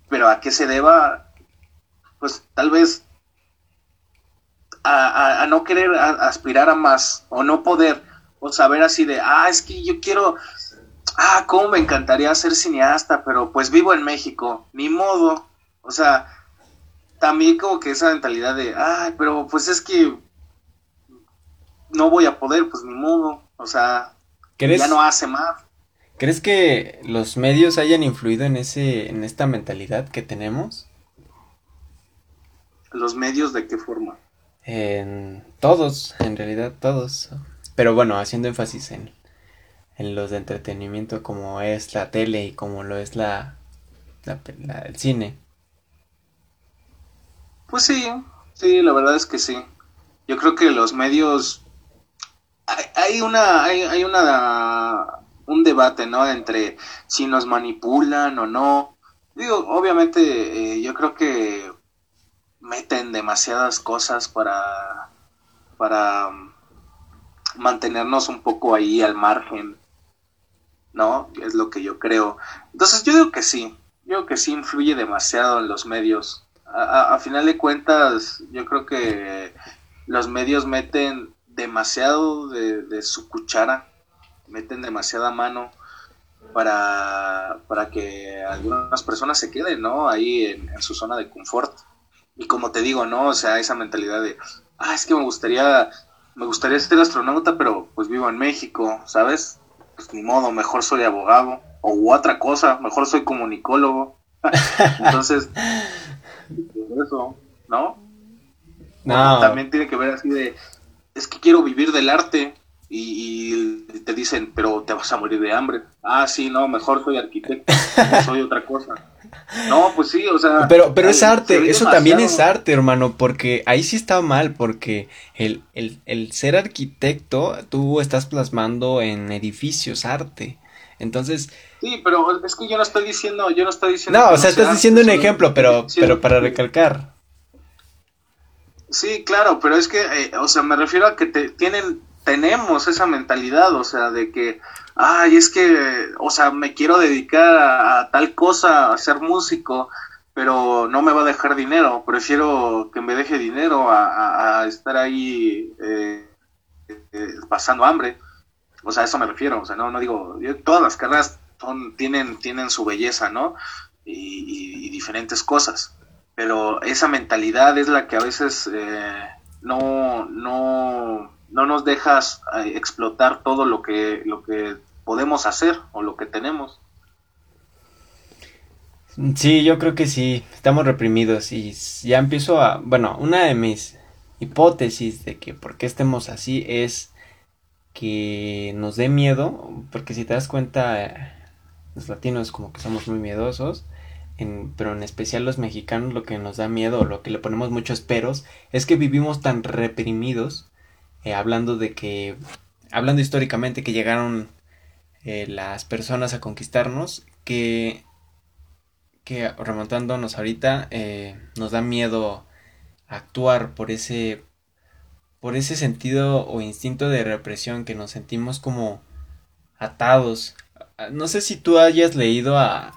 pero a qué se deba, pues tal vez a, no querer aspirar a más o no poder o saber así de, ah, es que yo quiero, ah, cómo me encantaría ser cineasta, pero pues vivo en México, ni modo, o sea, también como que esa mentalidad de, ay, pero pues es que no voy a poder, pues ni modo, o sea, ya no hace más. ¿Crees que los medios hayan influido en ese, en esta mentalidad que tenemos? ¿Los medios de qué forma? En todos, en realidad todos. Pero bueno, haciendo énfasis en, en los de entretenimiento como es la tele y como lo es la, el cine. Pues sí, sí, la verdad es que sí. Yo creo que los medios hay, una hay, hay una un debate, ¿no? Entre si nos manipulan o no. Digo, obviamente eh, yo creo que meten demasiadas cosas para para mantenernos un poco ahí al margen, ¿no? Es lo que yo creo. Entonces yo digo que sí, yo digo que sí influye demasiado en los medios. A, a final de cuentas, yo creo que los medios meten demasiado de, de su cuchara meten demasiada mano para, para que algunas personas se queden, ¿no? Ahí en, su zona de confort. Y como te digo, ¿no? O sea, esa mentalidad de, ah, es que me gustaría, me gustaría ser astronauta, pero pues vivo en México, ¿sabes? Pues ni modo, mejor soy abogado. O otra cosa, mejor soy comunicólogo. Entonces, eso, ¿no? No. También tiene que ver así de, es que quiero vivir del arte y, te dicen, pero te vas a morir de hambre. Ah, sí, no, mejor soy arquitecto, soy otra cosa. No, pues sí, o sea. Pero, pero es arte, eso también es arte, hermano, porque ahí sí está mal, porque el, el, el ser arquitecto, tú estás plasmando en edificios arte. Entonces. Sí, pero es que yo no estoy diciendo, yo no estoy diciendo. No, o sea, estás diciendo un ejemplo, pero, pero para recalcar. Sí, claro, pero es que, eh, o sea, me refiero a que te, tienen, tenemos esa mentalidad, o sea, de que, ay, es que, o sea, me quiero dedicar a, tal cosa, a ser músico, pero no me va a dejar dinero, prefiero que me deje dinero a, estar ahí eh, eh, pasando hambre. O sea, a eso me refiero, o sea, no, no digo, todas las carreras son, tienen, tienen su belleza, ¿no? y diferentes cosas pero esa mentalidad es la que a veces eh, no, no, no nos dejas eh, explotar todo lo que, lo que podemos hacer o lo que tenemos. Sí, yo creo que sí, estamos reprimidos y ya empiezo a, bueno, una de mis hipótesis de que por qué estemos así es que nos dé miedo, porque si te das cuenta, los latinos como que somos muy miedosos, pero en especial los mexicanos lo que nos da miedo lo que le ponemos muchos peros es que vivimos tan reprimidos, eh, hablando de que, hablando históricamente que llegaron eh, las personas a conquistarnos, que, que remontándonos ahorita eh, nos da miedo actuar por ese, por ese sentido o instinto de represión que nos sentimos como atados. No sé si tú hayas leído a,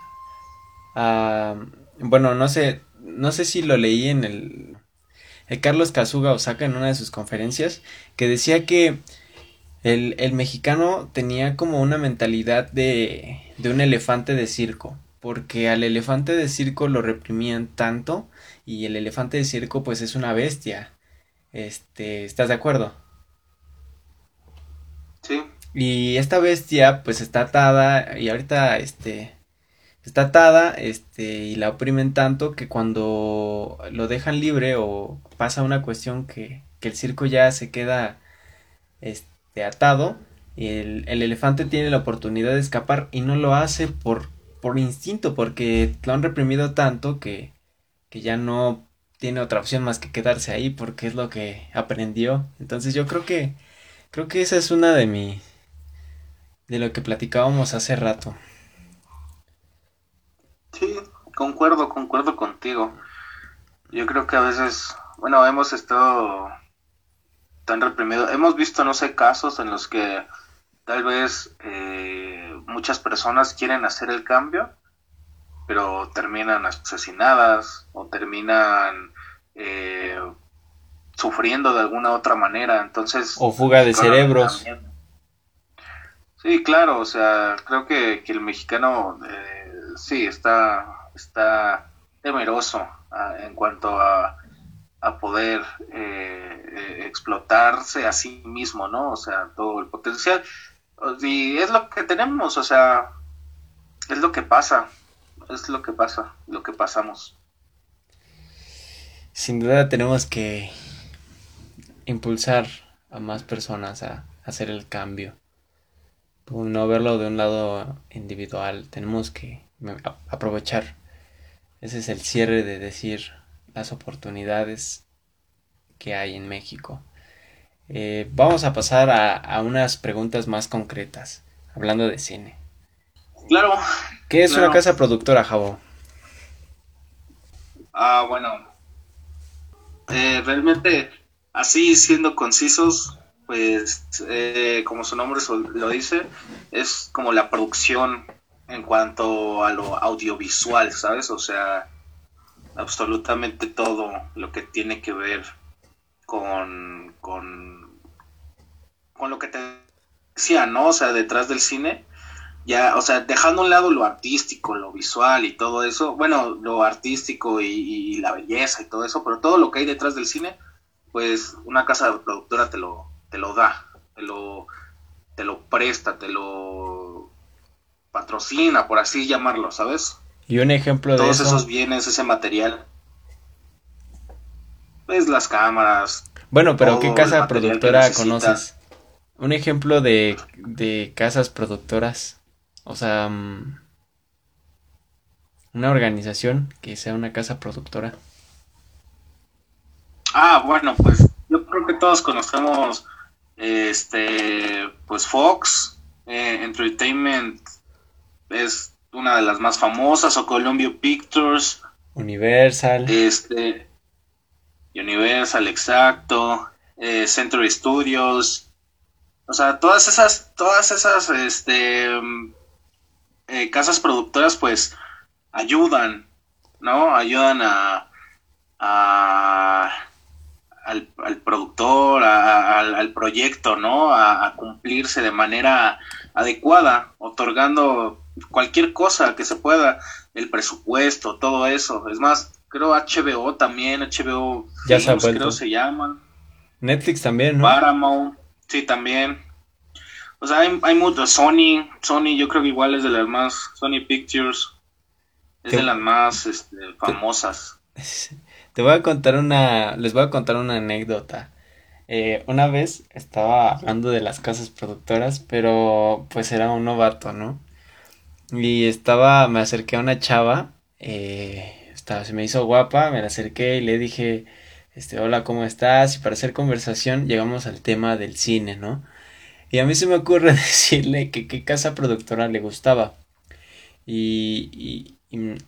bueno, no sé, no sé si lo leí en el, el Carlos Kazuga Osaka en una de sus conferencias, que decía que el, el mexicano tenía como una mentalidad de, de un elefante de circo, porque al elefante de circo lo reprimían tanto y el elefante de circo pues es una bestia. Este, ¿estás de acuerdo? Sí. Y esta bestia pues está atada y ahorita este está atada este, y la oprimen tanto que cuando lo dejan libre o pasa una cuestión que, que el circo ya se queda este, atado, el, el, elefante tiene la oportunidad de escapar y no lo hace por, por instinto, porque lo han reprimido tanto que, que ya no tiene otra opción más que quedarse ahí porque es lo que aprendió. Entonces yo creo que creo que esa es una de mi de lo que platicábamos hace rato. Concuerdo, concuerdo contigo. Yo creo que a veces, bueno, hemos estado tan reprimidos. Hemos visto, no sé, casos en los que tal vez eh, muchas personas quieren hacer el cambio, pero terminan asesinadas o terminan eh, sufriendo de alguna otra manera. Entonces, o fuga de cerebros. Sí, claro, o sea, creo que, que el mexicano eh, sí, está, está temeroso ah, en cuanto a, a poder eh, eh, explotarse a sí mismo, ¿no? O sea, todo el potencial. Y es lo que tenemos, o sea, es lo que pasa, es lo que pasa, lo que pasamos. Sin duda tenemos que impulsar a más personas a hacer el cambio. No verlo de un lado individual, tenemos que aprovechar. Ese es el cierre de decir las oportunidades que hay en México. Eh, vamos a pasar a, unas preguntas más concretas, hablando de cine. Claro. ¿Qué es una casa productora, Jabo? Ah, bueno. Eh, realmente, así siendo concisos, pues eh, como su nombre lo dice, es como la producción en cuanto a lo audiovisual, ¿sabes? O sea, absolutamente todo lo que tiene que ver con, con, con lo que te decía, ¿no? O sea, detrás del cine, ya, o sea, dejando a un lado lo artístico, lo visual y todo eso, bueno, lo artístico y, la belleza y todo eso, pero todo lo que hay detrás del cine, pues una casa de productora te lo, te lo da, te lo, te lo presta, te lo patrocina, por así llamarlo, ¿sabes? Y un ejemplo de Todos esos bienes, ese material. Pues las cámaras. Bueno, pero ¿qué casa productora conoces? Un ejemplo de, de casas productoras. O sea, mm, una organización que sea una casa productora. Ah, bueno, pues yo creo que todos conocemos este pues Fox eh, Entertainment es una de las más famosas o Columbia Pictures. Universal. Este Universal exacto. Eh, Century Studios. O sea todas esas todas esas este eh, casas productoras pues ayudan no ayudan a, a al, productor, al, proyecto, ¿no? A, cumplirse de manera adecuada, otorgando cualquier cosa que se pueda, el presupuesto, todo eso. Es más, creo HBO también, HBO ya se creo se llaman. Netflix también, ¿no? Paramount, sí, también. O sea, hay, hay mucho. Sony, Sony yo creo que igual es de las más, Sony Pictures es de las más este, famosas. Te voy a contar una, les voy a contar una anécdota. Eh, una vez estaba hablando de las casas productoras, pero pues era un novato, ¿no? Y estaba, me acerqué a una chava, eh, estaba, se me hizo guapa, me la acerqué y le dije, este, hola, ¿cómo estás? Y para hacer conversación llegamos al tema del cine, ¿no? Y a mí se me ocurre decirle que qué casa productora le gustaba. y, y,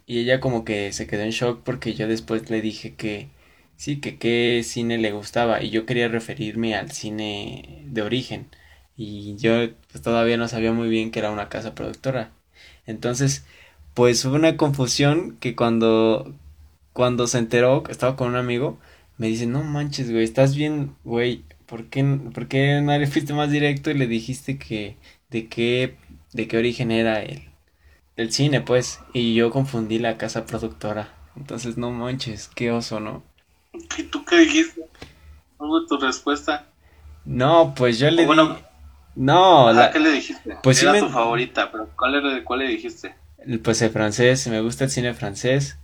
ella como que se quedó en shock porque yo después le dije que sí, que qué cine le gustaba y yo quería referirme al cine de origen y yo pues, todavía no sabía muy bien que era una casa productora. Entonces, pues hubo una confusión que cuando cuando se enteró, estaba con un amigo, me dice, "No manches, güey, estás bien, güey, ¿por qué, ¿por qué no le fuiste más directo y le dijiste que de qué de qué origen era él?" el cine, pues, y yo confundí la casa productora. Entonces, no manches, qué oso, ¿no? ¿Y tú qué dijiste? ¿Cuál fue tu respuesta? No, pues yo le di... No, la... ¿qué le dijiste? Pues Era tu favorita, pero ¿cuál, era, ¿cuál le dijiste? Pues el francés, me gusta el cine francés.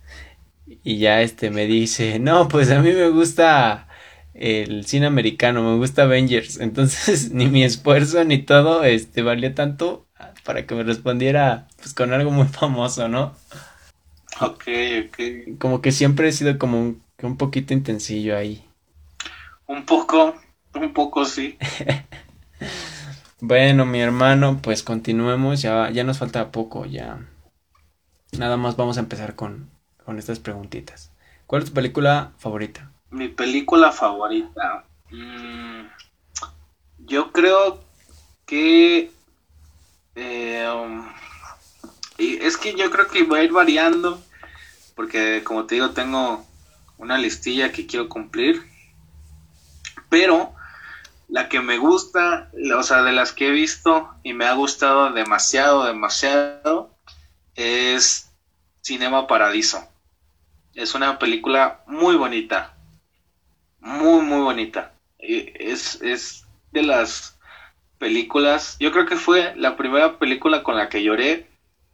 Y ya este me dice, no, pues a mí me gusta el cine americano, me gusta Avengers. Entonces, ni mi esfuerzo ni todo, este, valió tanto para que me respondiera pues con algo muy famoso, ¿no? Ok, ok. Como que siempre he sido como un, un poquito intensillo ahí. Un poco, un poco sí. bueno, mi hermano, pues continuemos, ya, ya nos falta poco, ya. Nada más vamos a empezar con, con estas preguntitas. ¿Cuál es tu película favorita? Mi película favorita. Mm, yo creo que eh, um, es que yo creo que va a ir variando, porque como te digo, tengo una listilla que quiero cumplir, pero la que me gusta, o sea, de las que he visto y me ha gustado demasiado, demasiado, es Cinema Paradiso. Es una película muy bonita, muy, muy bonita. Es, es de las películas, yo creo que fue la primera película con la que lloré.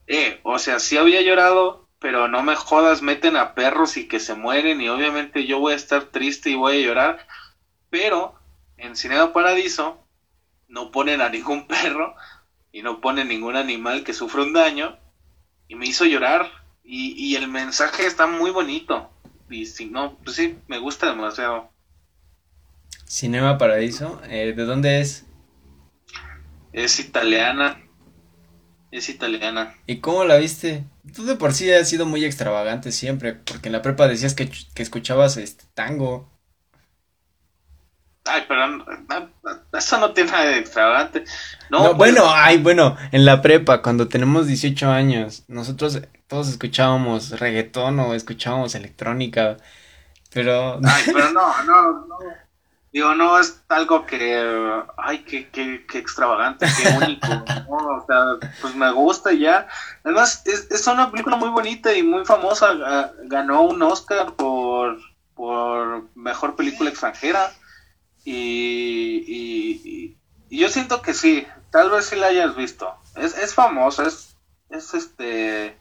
Eh, o sea, sí había llorado, pero no me jodas, meten a perros y que se mueren y obviamente yo voy a estar triste y voy a llorar. Pero en Cinema Paradiso no ponen a ningún perro y no ponen ningún animal que sufra un daño y me hizo llorar y, y el mensaje está muy bonito y si no, pues sí, me gusta demasiado. Cinema Paradiso, eh, ¿de dónde es? Es italiana. Es italiana. ¿Y cómo la viste? Tú de por sí has sido muy extravagante siempre, porque en la prepa decías que, escuchabas este tango. Ay, pero eso no tiene nada de extravagante. No, pues, bueno, ay, bueno, en la prepa, cuando tenemos 18 años, nosotros todos escuchábamos reggaetón o escuchábamos electrónica, pero... Ay, pero no, no, no. Digo, no es algo que, ay, qué, qué, qué extravagante, qué único, O sea, pues me gusta ya. Además, es, es una película muy bonita y muy famosa. Ganó un Oscar por, por mejor película extranjera. Y, y, y, yo siento que sí, tal vez sí la hayas visto. Es, es famosa, es, es este.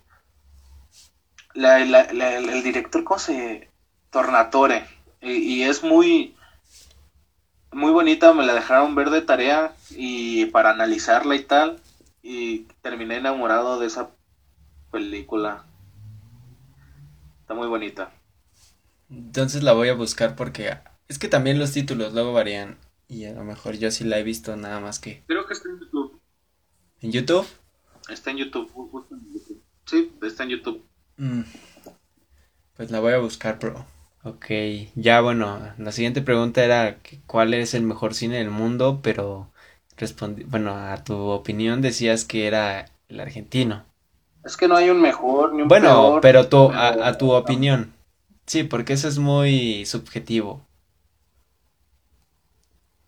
La, el director, ¿cómo se.? Tornatore. y es muy muy bonita, me la dejaron ver de tarea y para analizarla y tal. Y terminé enamorado de esa película. Está muy bonita. Entonces la voy a buscar porque es que también los títulos luego varían y a lo mejor yo sí la he visto nada más que. Creo que está en YouTube. ¿En YouTube? Está en YouTube. Sí, está en YouTube. Mm. Pues la voy a buscar, bro. Ok, ya bueno, la siguiente pregunta era cuál es el mejor cine del mundo, pero respondí, bueno, a tu opinión decías que era el argentino. Es que no hay un mejor ni un Bueno, pero tu, a, tu opinión. Sí, porque eso es muy subjetivo.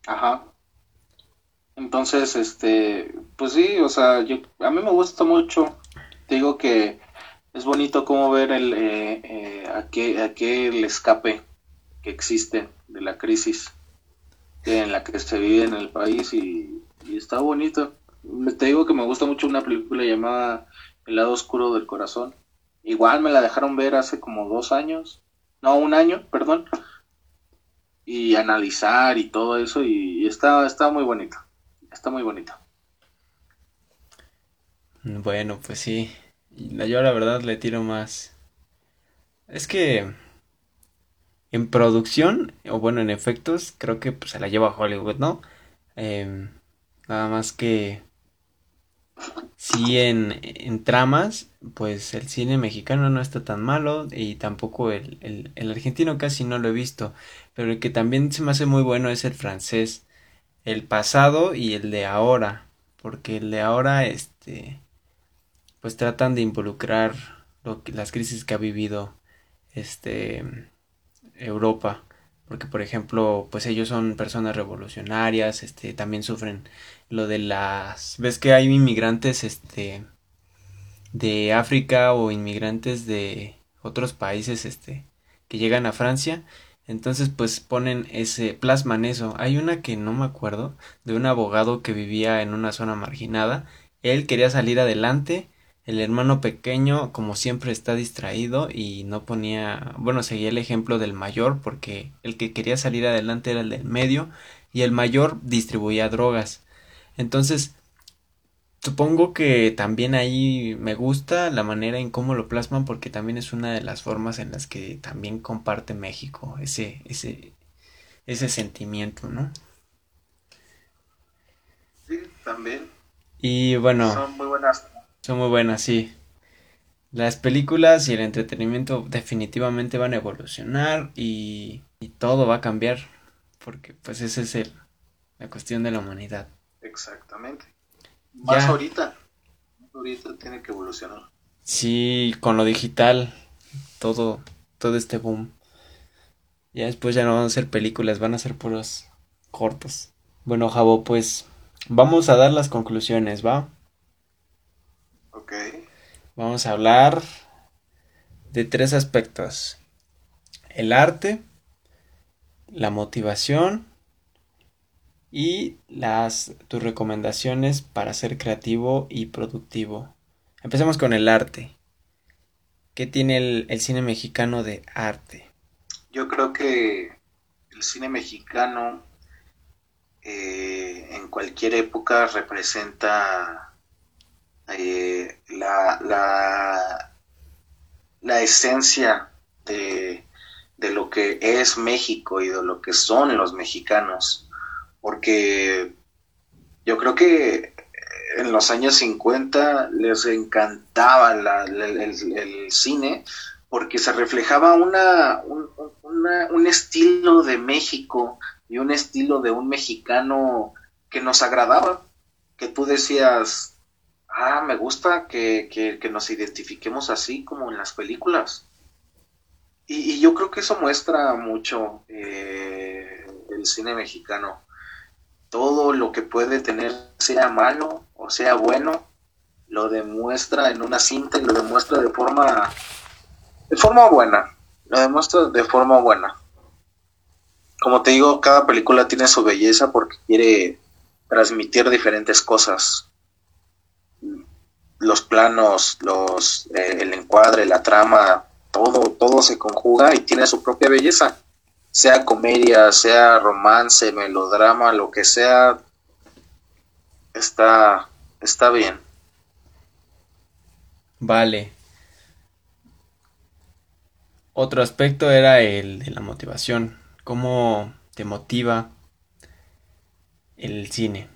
Ajá. Entonces, este, pues sí, o sea, yo, a mí me gusta mucho. Te digo que es bonito como ver el, eh, eh, aquel, escape que existe de la crisis en la que se vive en el país y, y está bonito. Te digo que me gusta mucho una película llamada El lado oscuro del corazón. Igual me la dejaron ver hace como dos años, no, un año, perdón, y analizar y todo eso y, está, está muy bonito, está muy bonito. Bueno, pues sí, yo la verdad le tiro más. Es que en producción, o bueno, en efectos, creo que pues, se la lleva Hollywood, ¿no? Em, nada más que Sí, en, en, tramas, pues el cine mexicano no está tan malo y tampoco el, el, argentino casi no lo he visto, pero el que también se me hace muy bueno es el francés, el pasado y el de ahora, porque el de ahora, este, pues tratan de involucrar lo que, las crisis que ha vivido, este, Europa porque por ejemplo pues ellos son personas revolucionarias este también sufren lo de las ves que hay inmigrantes este de África o inmigrantes de otros países este que llegan a Francia entonces pues ponen ese plasman eso. Hay una que no me acuerdo de un abogado que vivía en una zona marginada. Él quería salir adelante. El hermano pequeño, como siempre, está distraído y no ponía, bueno, seguía el ejemplo del mayor porque el que quería salir adelante era el del medio y el mayor distribuía drogas. Entonces, supongo que también ahí me gusta la manera en cómo lo plasman porque también es una de las formas en las que también comparte México ese ese ese sentimiento, ¿no? Sí, también. Y bueno, son muy buenas son muy buenas, sí. Las películas y el entretenimiento definitivamente van a evolucionar y, todo va a cambiar porque pues esa es el, la cuestión de la humanidad. Exactamente. Más ahorita. Ahorita tiene que evolucionar. Sí, con lo digital, todo, todo este boom. Ya después ya no van a ser películas, van a ser puros cortos. Bueno, Javo, pues vamos a dar las conclusiones, ¿va? Vamos a hablar de tres aspectos. El arte, la motivación y las tus recomendaciones para ser creativo y productivo. Empecemos con el arte. ¿Qué tiene el, cine mexicano de arte? Yo creo que el cine mexicano eh, en cualquier época representa eh, la, la, la, esencia de, de lo que es México y de lo que son los mexicanos. Porque yo creo que en los años 50 les encantaba el, cine porque se reflejaba una, un, un, estilo de México y un estilo de un mexicano que nos agradaba, que tú decías, ah, me gusta que, que, nos identifiquemos así como en las películas. Y, yo creo que eso muestra mucho eh, el cine mexicano. Todo lo que puede tener, sea malo o sea bueno, lo demuestra en una cinta y lo demuestra de forma, de forma buena. Lo demuestra de forma buena. Como te digo, cada película tiene su belleza porque quiere transmitir diferentes cosas los planos, los, eh, el encuadre, la trama, todo, todo se conjuga y tiene su propia belleza. Sea comedia, sea romance, melodrama, lo que sea, está, está bien. Vale. otro aspecto era el de la motivación. ¿Cómo te motiva el cine?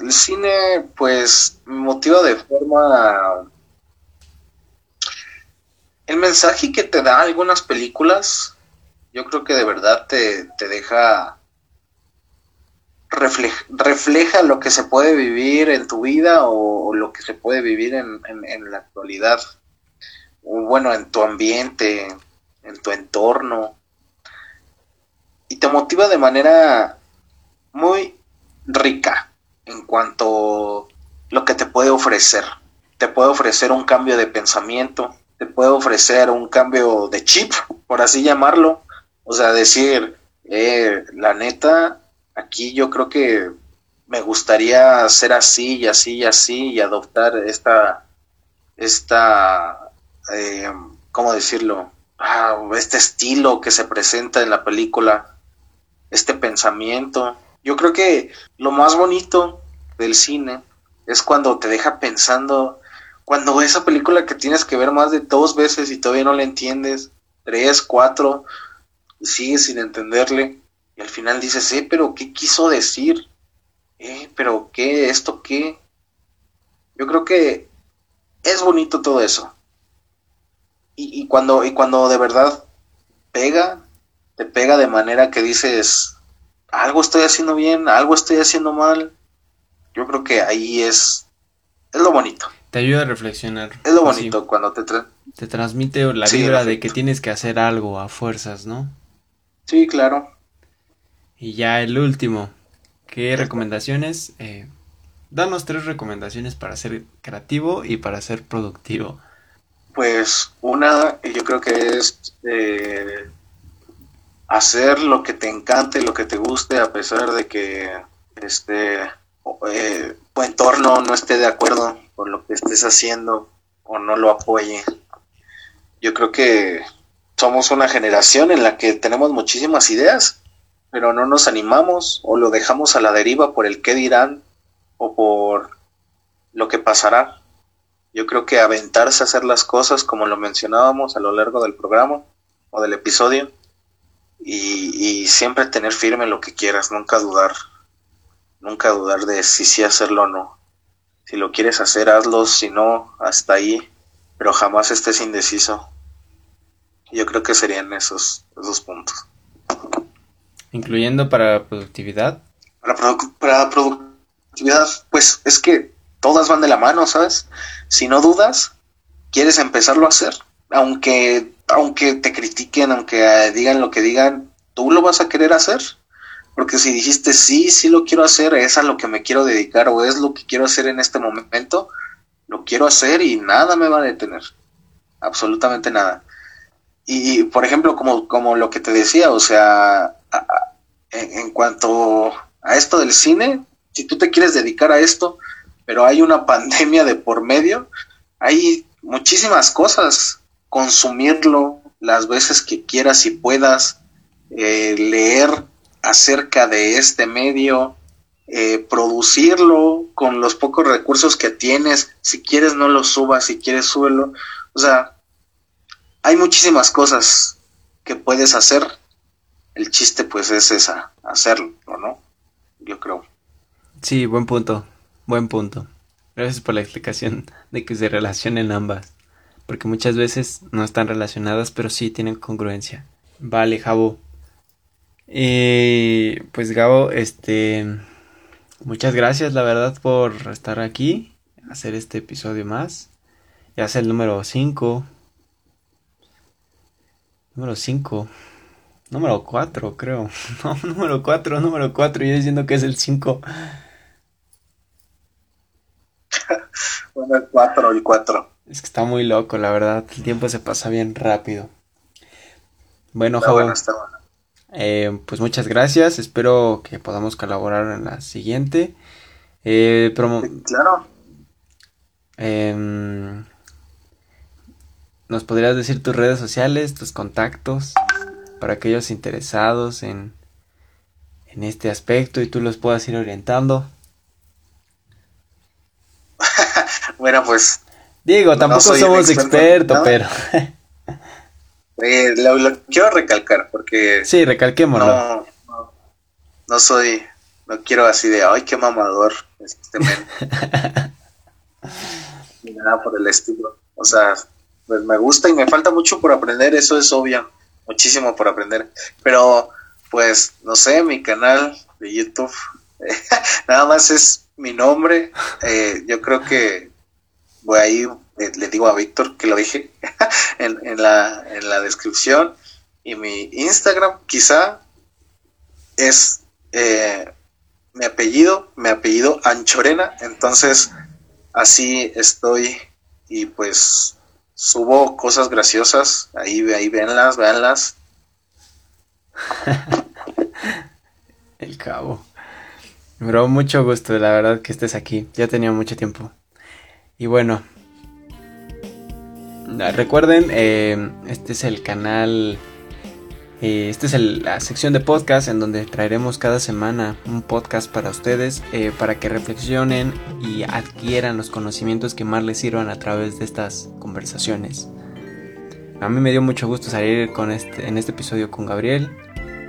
El cine, pues, me motiva de forma... El mensaje que te da algunas películas, yo creo que de verdad te, deja... Refleja, lo que se puede vivir en tu vida o, lo que se puede vivir en, en la actualidad. O bueno, en tu ambiente, en tu entorno. Y te motiva de manera muy rica en cuanto lo que te puede ofrecer. Te puede ofrecer un cambio de pensamiento, te puede ofrecer un cambio de chip, por así llamarlo. O sea, decir, eh, la neta, aquí yo creo que me gustaría ser así y así y así y adoptar esta, esta, eh, ¿cómo decirlo? Ah, este estilo que se presenta en la película, este pensamiento. Yo creo que lo más bonito del cine es cuando te deja pensando, cuando esa película que tienes que ver más de dos veces y todavía no la entiendes, tres, cuatro, y sigues sin entenderle, y al final dices, eh, pero ¿qué quiso decir? Eh, pero ¿qué? ¿Esto qué? Yo creo que es bonito todo eso. Y, y, cuando, y cuando de verdad pega, te pega de manera que dices, algo estoy haciendo bien, algo estoy haciendo mal. Yo creo que ahí es, es lo bonito. Te ayuda a reflexionar. Es lo bonito cuando te... te transmite la vibra de que tienes que hacer algo a fuerzas, ¿no? Sí, claro. Y ya el último. ¿Qué recomendaciones? Eh, danos tres recomendaciones para ser creativo y para ser productivo. Pues una, yo creo que es eh, hacer lo que te encante, lo que te guste, a pesar de que este eh, tu entorno no esté de acuerdo con lo que estés haciendo o no lo apoye. Yo creo que somos una generación en la que tenemos muchísimas ideas, pero no nos animamos o lo dejamos a la deriva por el qué dirán o por lo que pasará. Yo creo que aventarse a hacer las cosas como lo mencionábamos a lo largo del programa o del episodio y, siempre tener firme lo que quieras, nunca dudar, nunca dudar de si sí hacerlo o no. Si lo quieres hacer, hazlo, si no, hasta ahí, pero jamás estés indeciso. Yo creo que serían esos, esos puntos. ¿Incluyendo para productividad? Para, para productividad, pues es que todas van de la mano, ¿sabes? Si no dudas, quieres empezarlo a hacer, aunque, aunque te critiquen, aunque digan lo que digan, tú lo vas a querer hacer. Porque si dijiste, sí, sí lo quiero hacer, es a lo que me quiero dedicar o es lo que quiero hacer en este momento, lo quiero hacer y nada me va a detener. Absolutamente nada. Y, por ejemplo, como, como lo que te decía, o sea, en cuanto a esto del cine, si tú te quieres dedicar a esto, pero hay una pandemia de por medio, hay muchísimas cosas, consumirlo las veces que quieras y puedas, eh, leer acerca de este medio, eh, producirlo con los pocos recursos que tienes, si quieres no lo subas, si quieres súbelo, o sea, hay muchísimas cosas que puedes hacer, el chiste pues es esa, hacerlo, ¿no? Yo creo. Sí, buen punto. Buen punto. Gracias por la explicación de que se relacionen ambas. Porque muchas veces no están relacionadas, pero sí tienen congruencia. Vale, Jabo. Eh, pues Gabo, este... Muchas gracias, la verdad, por estar aquí, hacer este episodio más. Ya es el número 5. Número 5. Número 4, creo. No, número 4, número 4. Yo diciendo que es el 5. Bueno, el 4, el 4. Es que está muy loco, la verdad. El tiempo se pasa bien rápido. Bueno, Javo. Eh, pues muchas gracias. Espero que podamos colaborar en la siguiente. Eh, claro. Em, ¿Nos podrías decir tus redes sociales, tus contactos, para aquellos interesados en, en este aspecto y tú los puedas ir orientando? bueno, pues. Digo, tampoco somos expertos, pero. Eh, lo, quiero recalcar porque... Sí, recalquémoslo. No, no, soy... No quiero así de, ay, qué mamador este men. Ni nada por el estilo. O sea, pues me gusta y me falta mucho por aprender, eso es obvio. Muchísimo por aprender. Pero, pues, no sé, mi canal de YouTube nada más es mi nombre. Eh, yo creo que voy ahí, eh, le digo a Víctor que lo dije en, la, en la descripción. Y mi Instagram quizá es eh, mi apellido, mi apellido Anchorena. Entonces, así estoy y pues subo cosas graciosas. Ahí, ahí véanlas. El cabo. Bro, mucho gusto, la verdad que estés aquí. Ya tenía mucho tiempo. Y bueno, recuerden, eh, este es el canal, esta es la sección de podcast en donde traeremos cada semana un podcast para ustedes, eh, para que reflexionen y adquieran los conocimientos que más les sirvan a través de estas conversaciones. A mí me dio mucho gusto salir con este, en este episodio con Gabriel.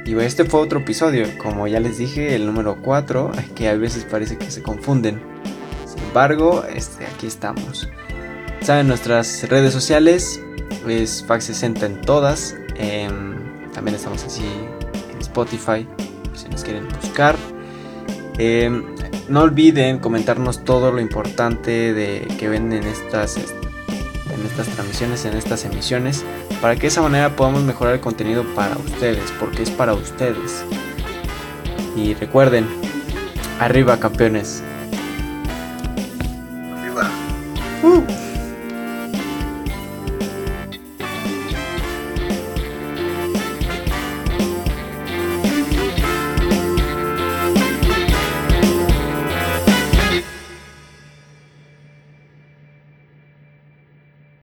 Y este fue otro episodio, como ya les dije, el número 4, que a veces parece que se confunden. Sin embargo, este, aquí estamos. Saben nuestras redes sociales, es Fax60 en todas. Em, también estamos así en Spotify, si nos quieren buscar. Em, no olviden comentarnos todo lo importante de que ven en estas, en estas transmisiones, en estas emisiones para que de esa manera podamos mejorar el contenido para ustedes, porque es para ustedes. Y recuerden, arriba campeones. Arriba. Uh.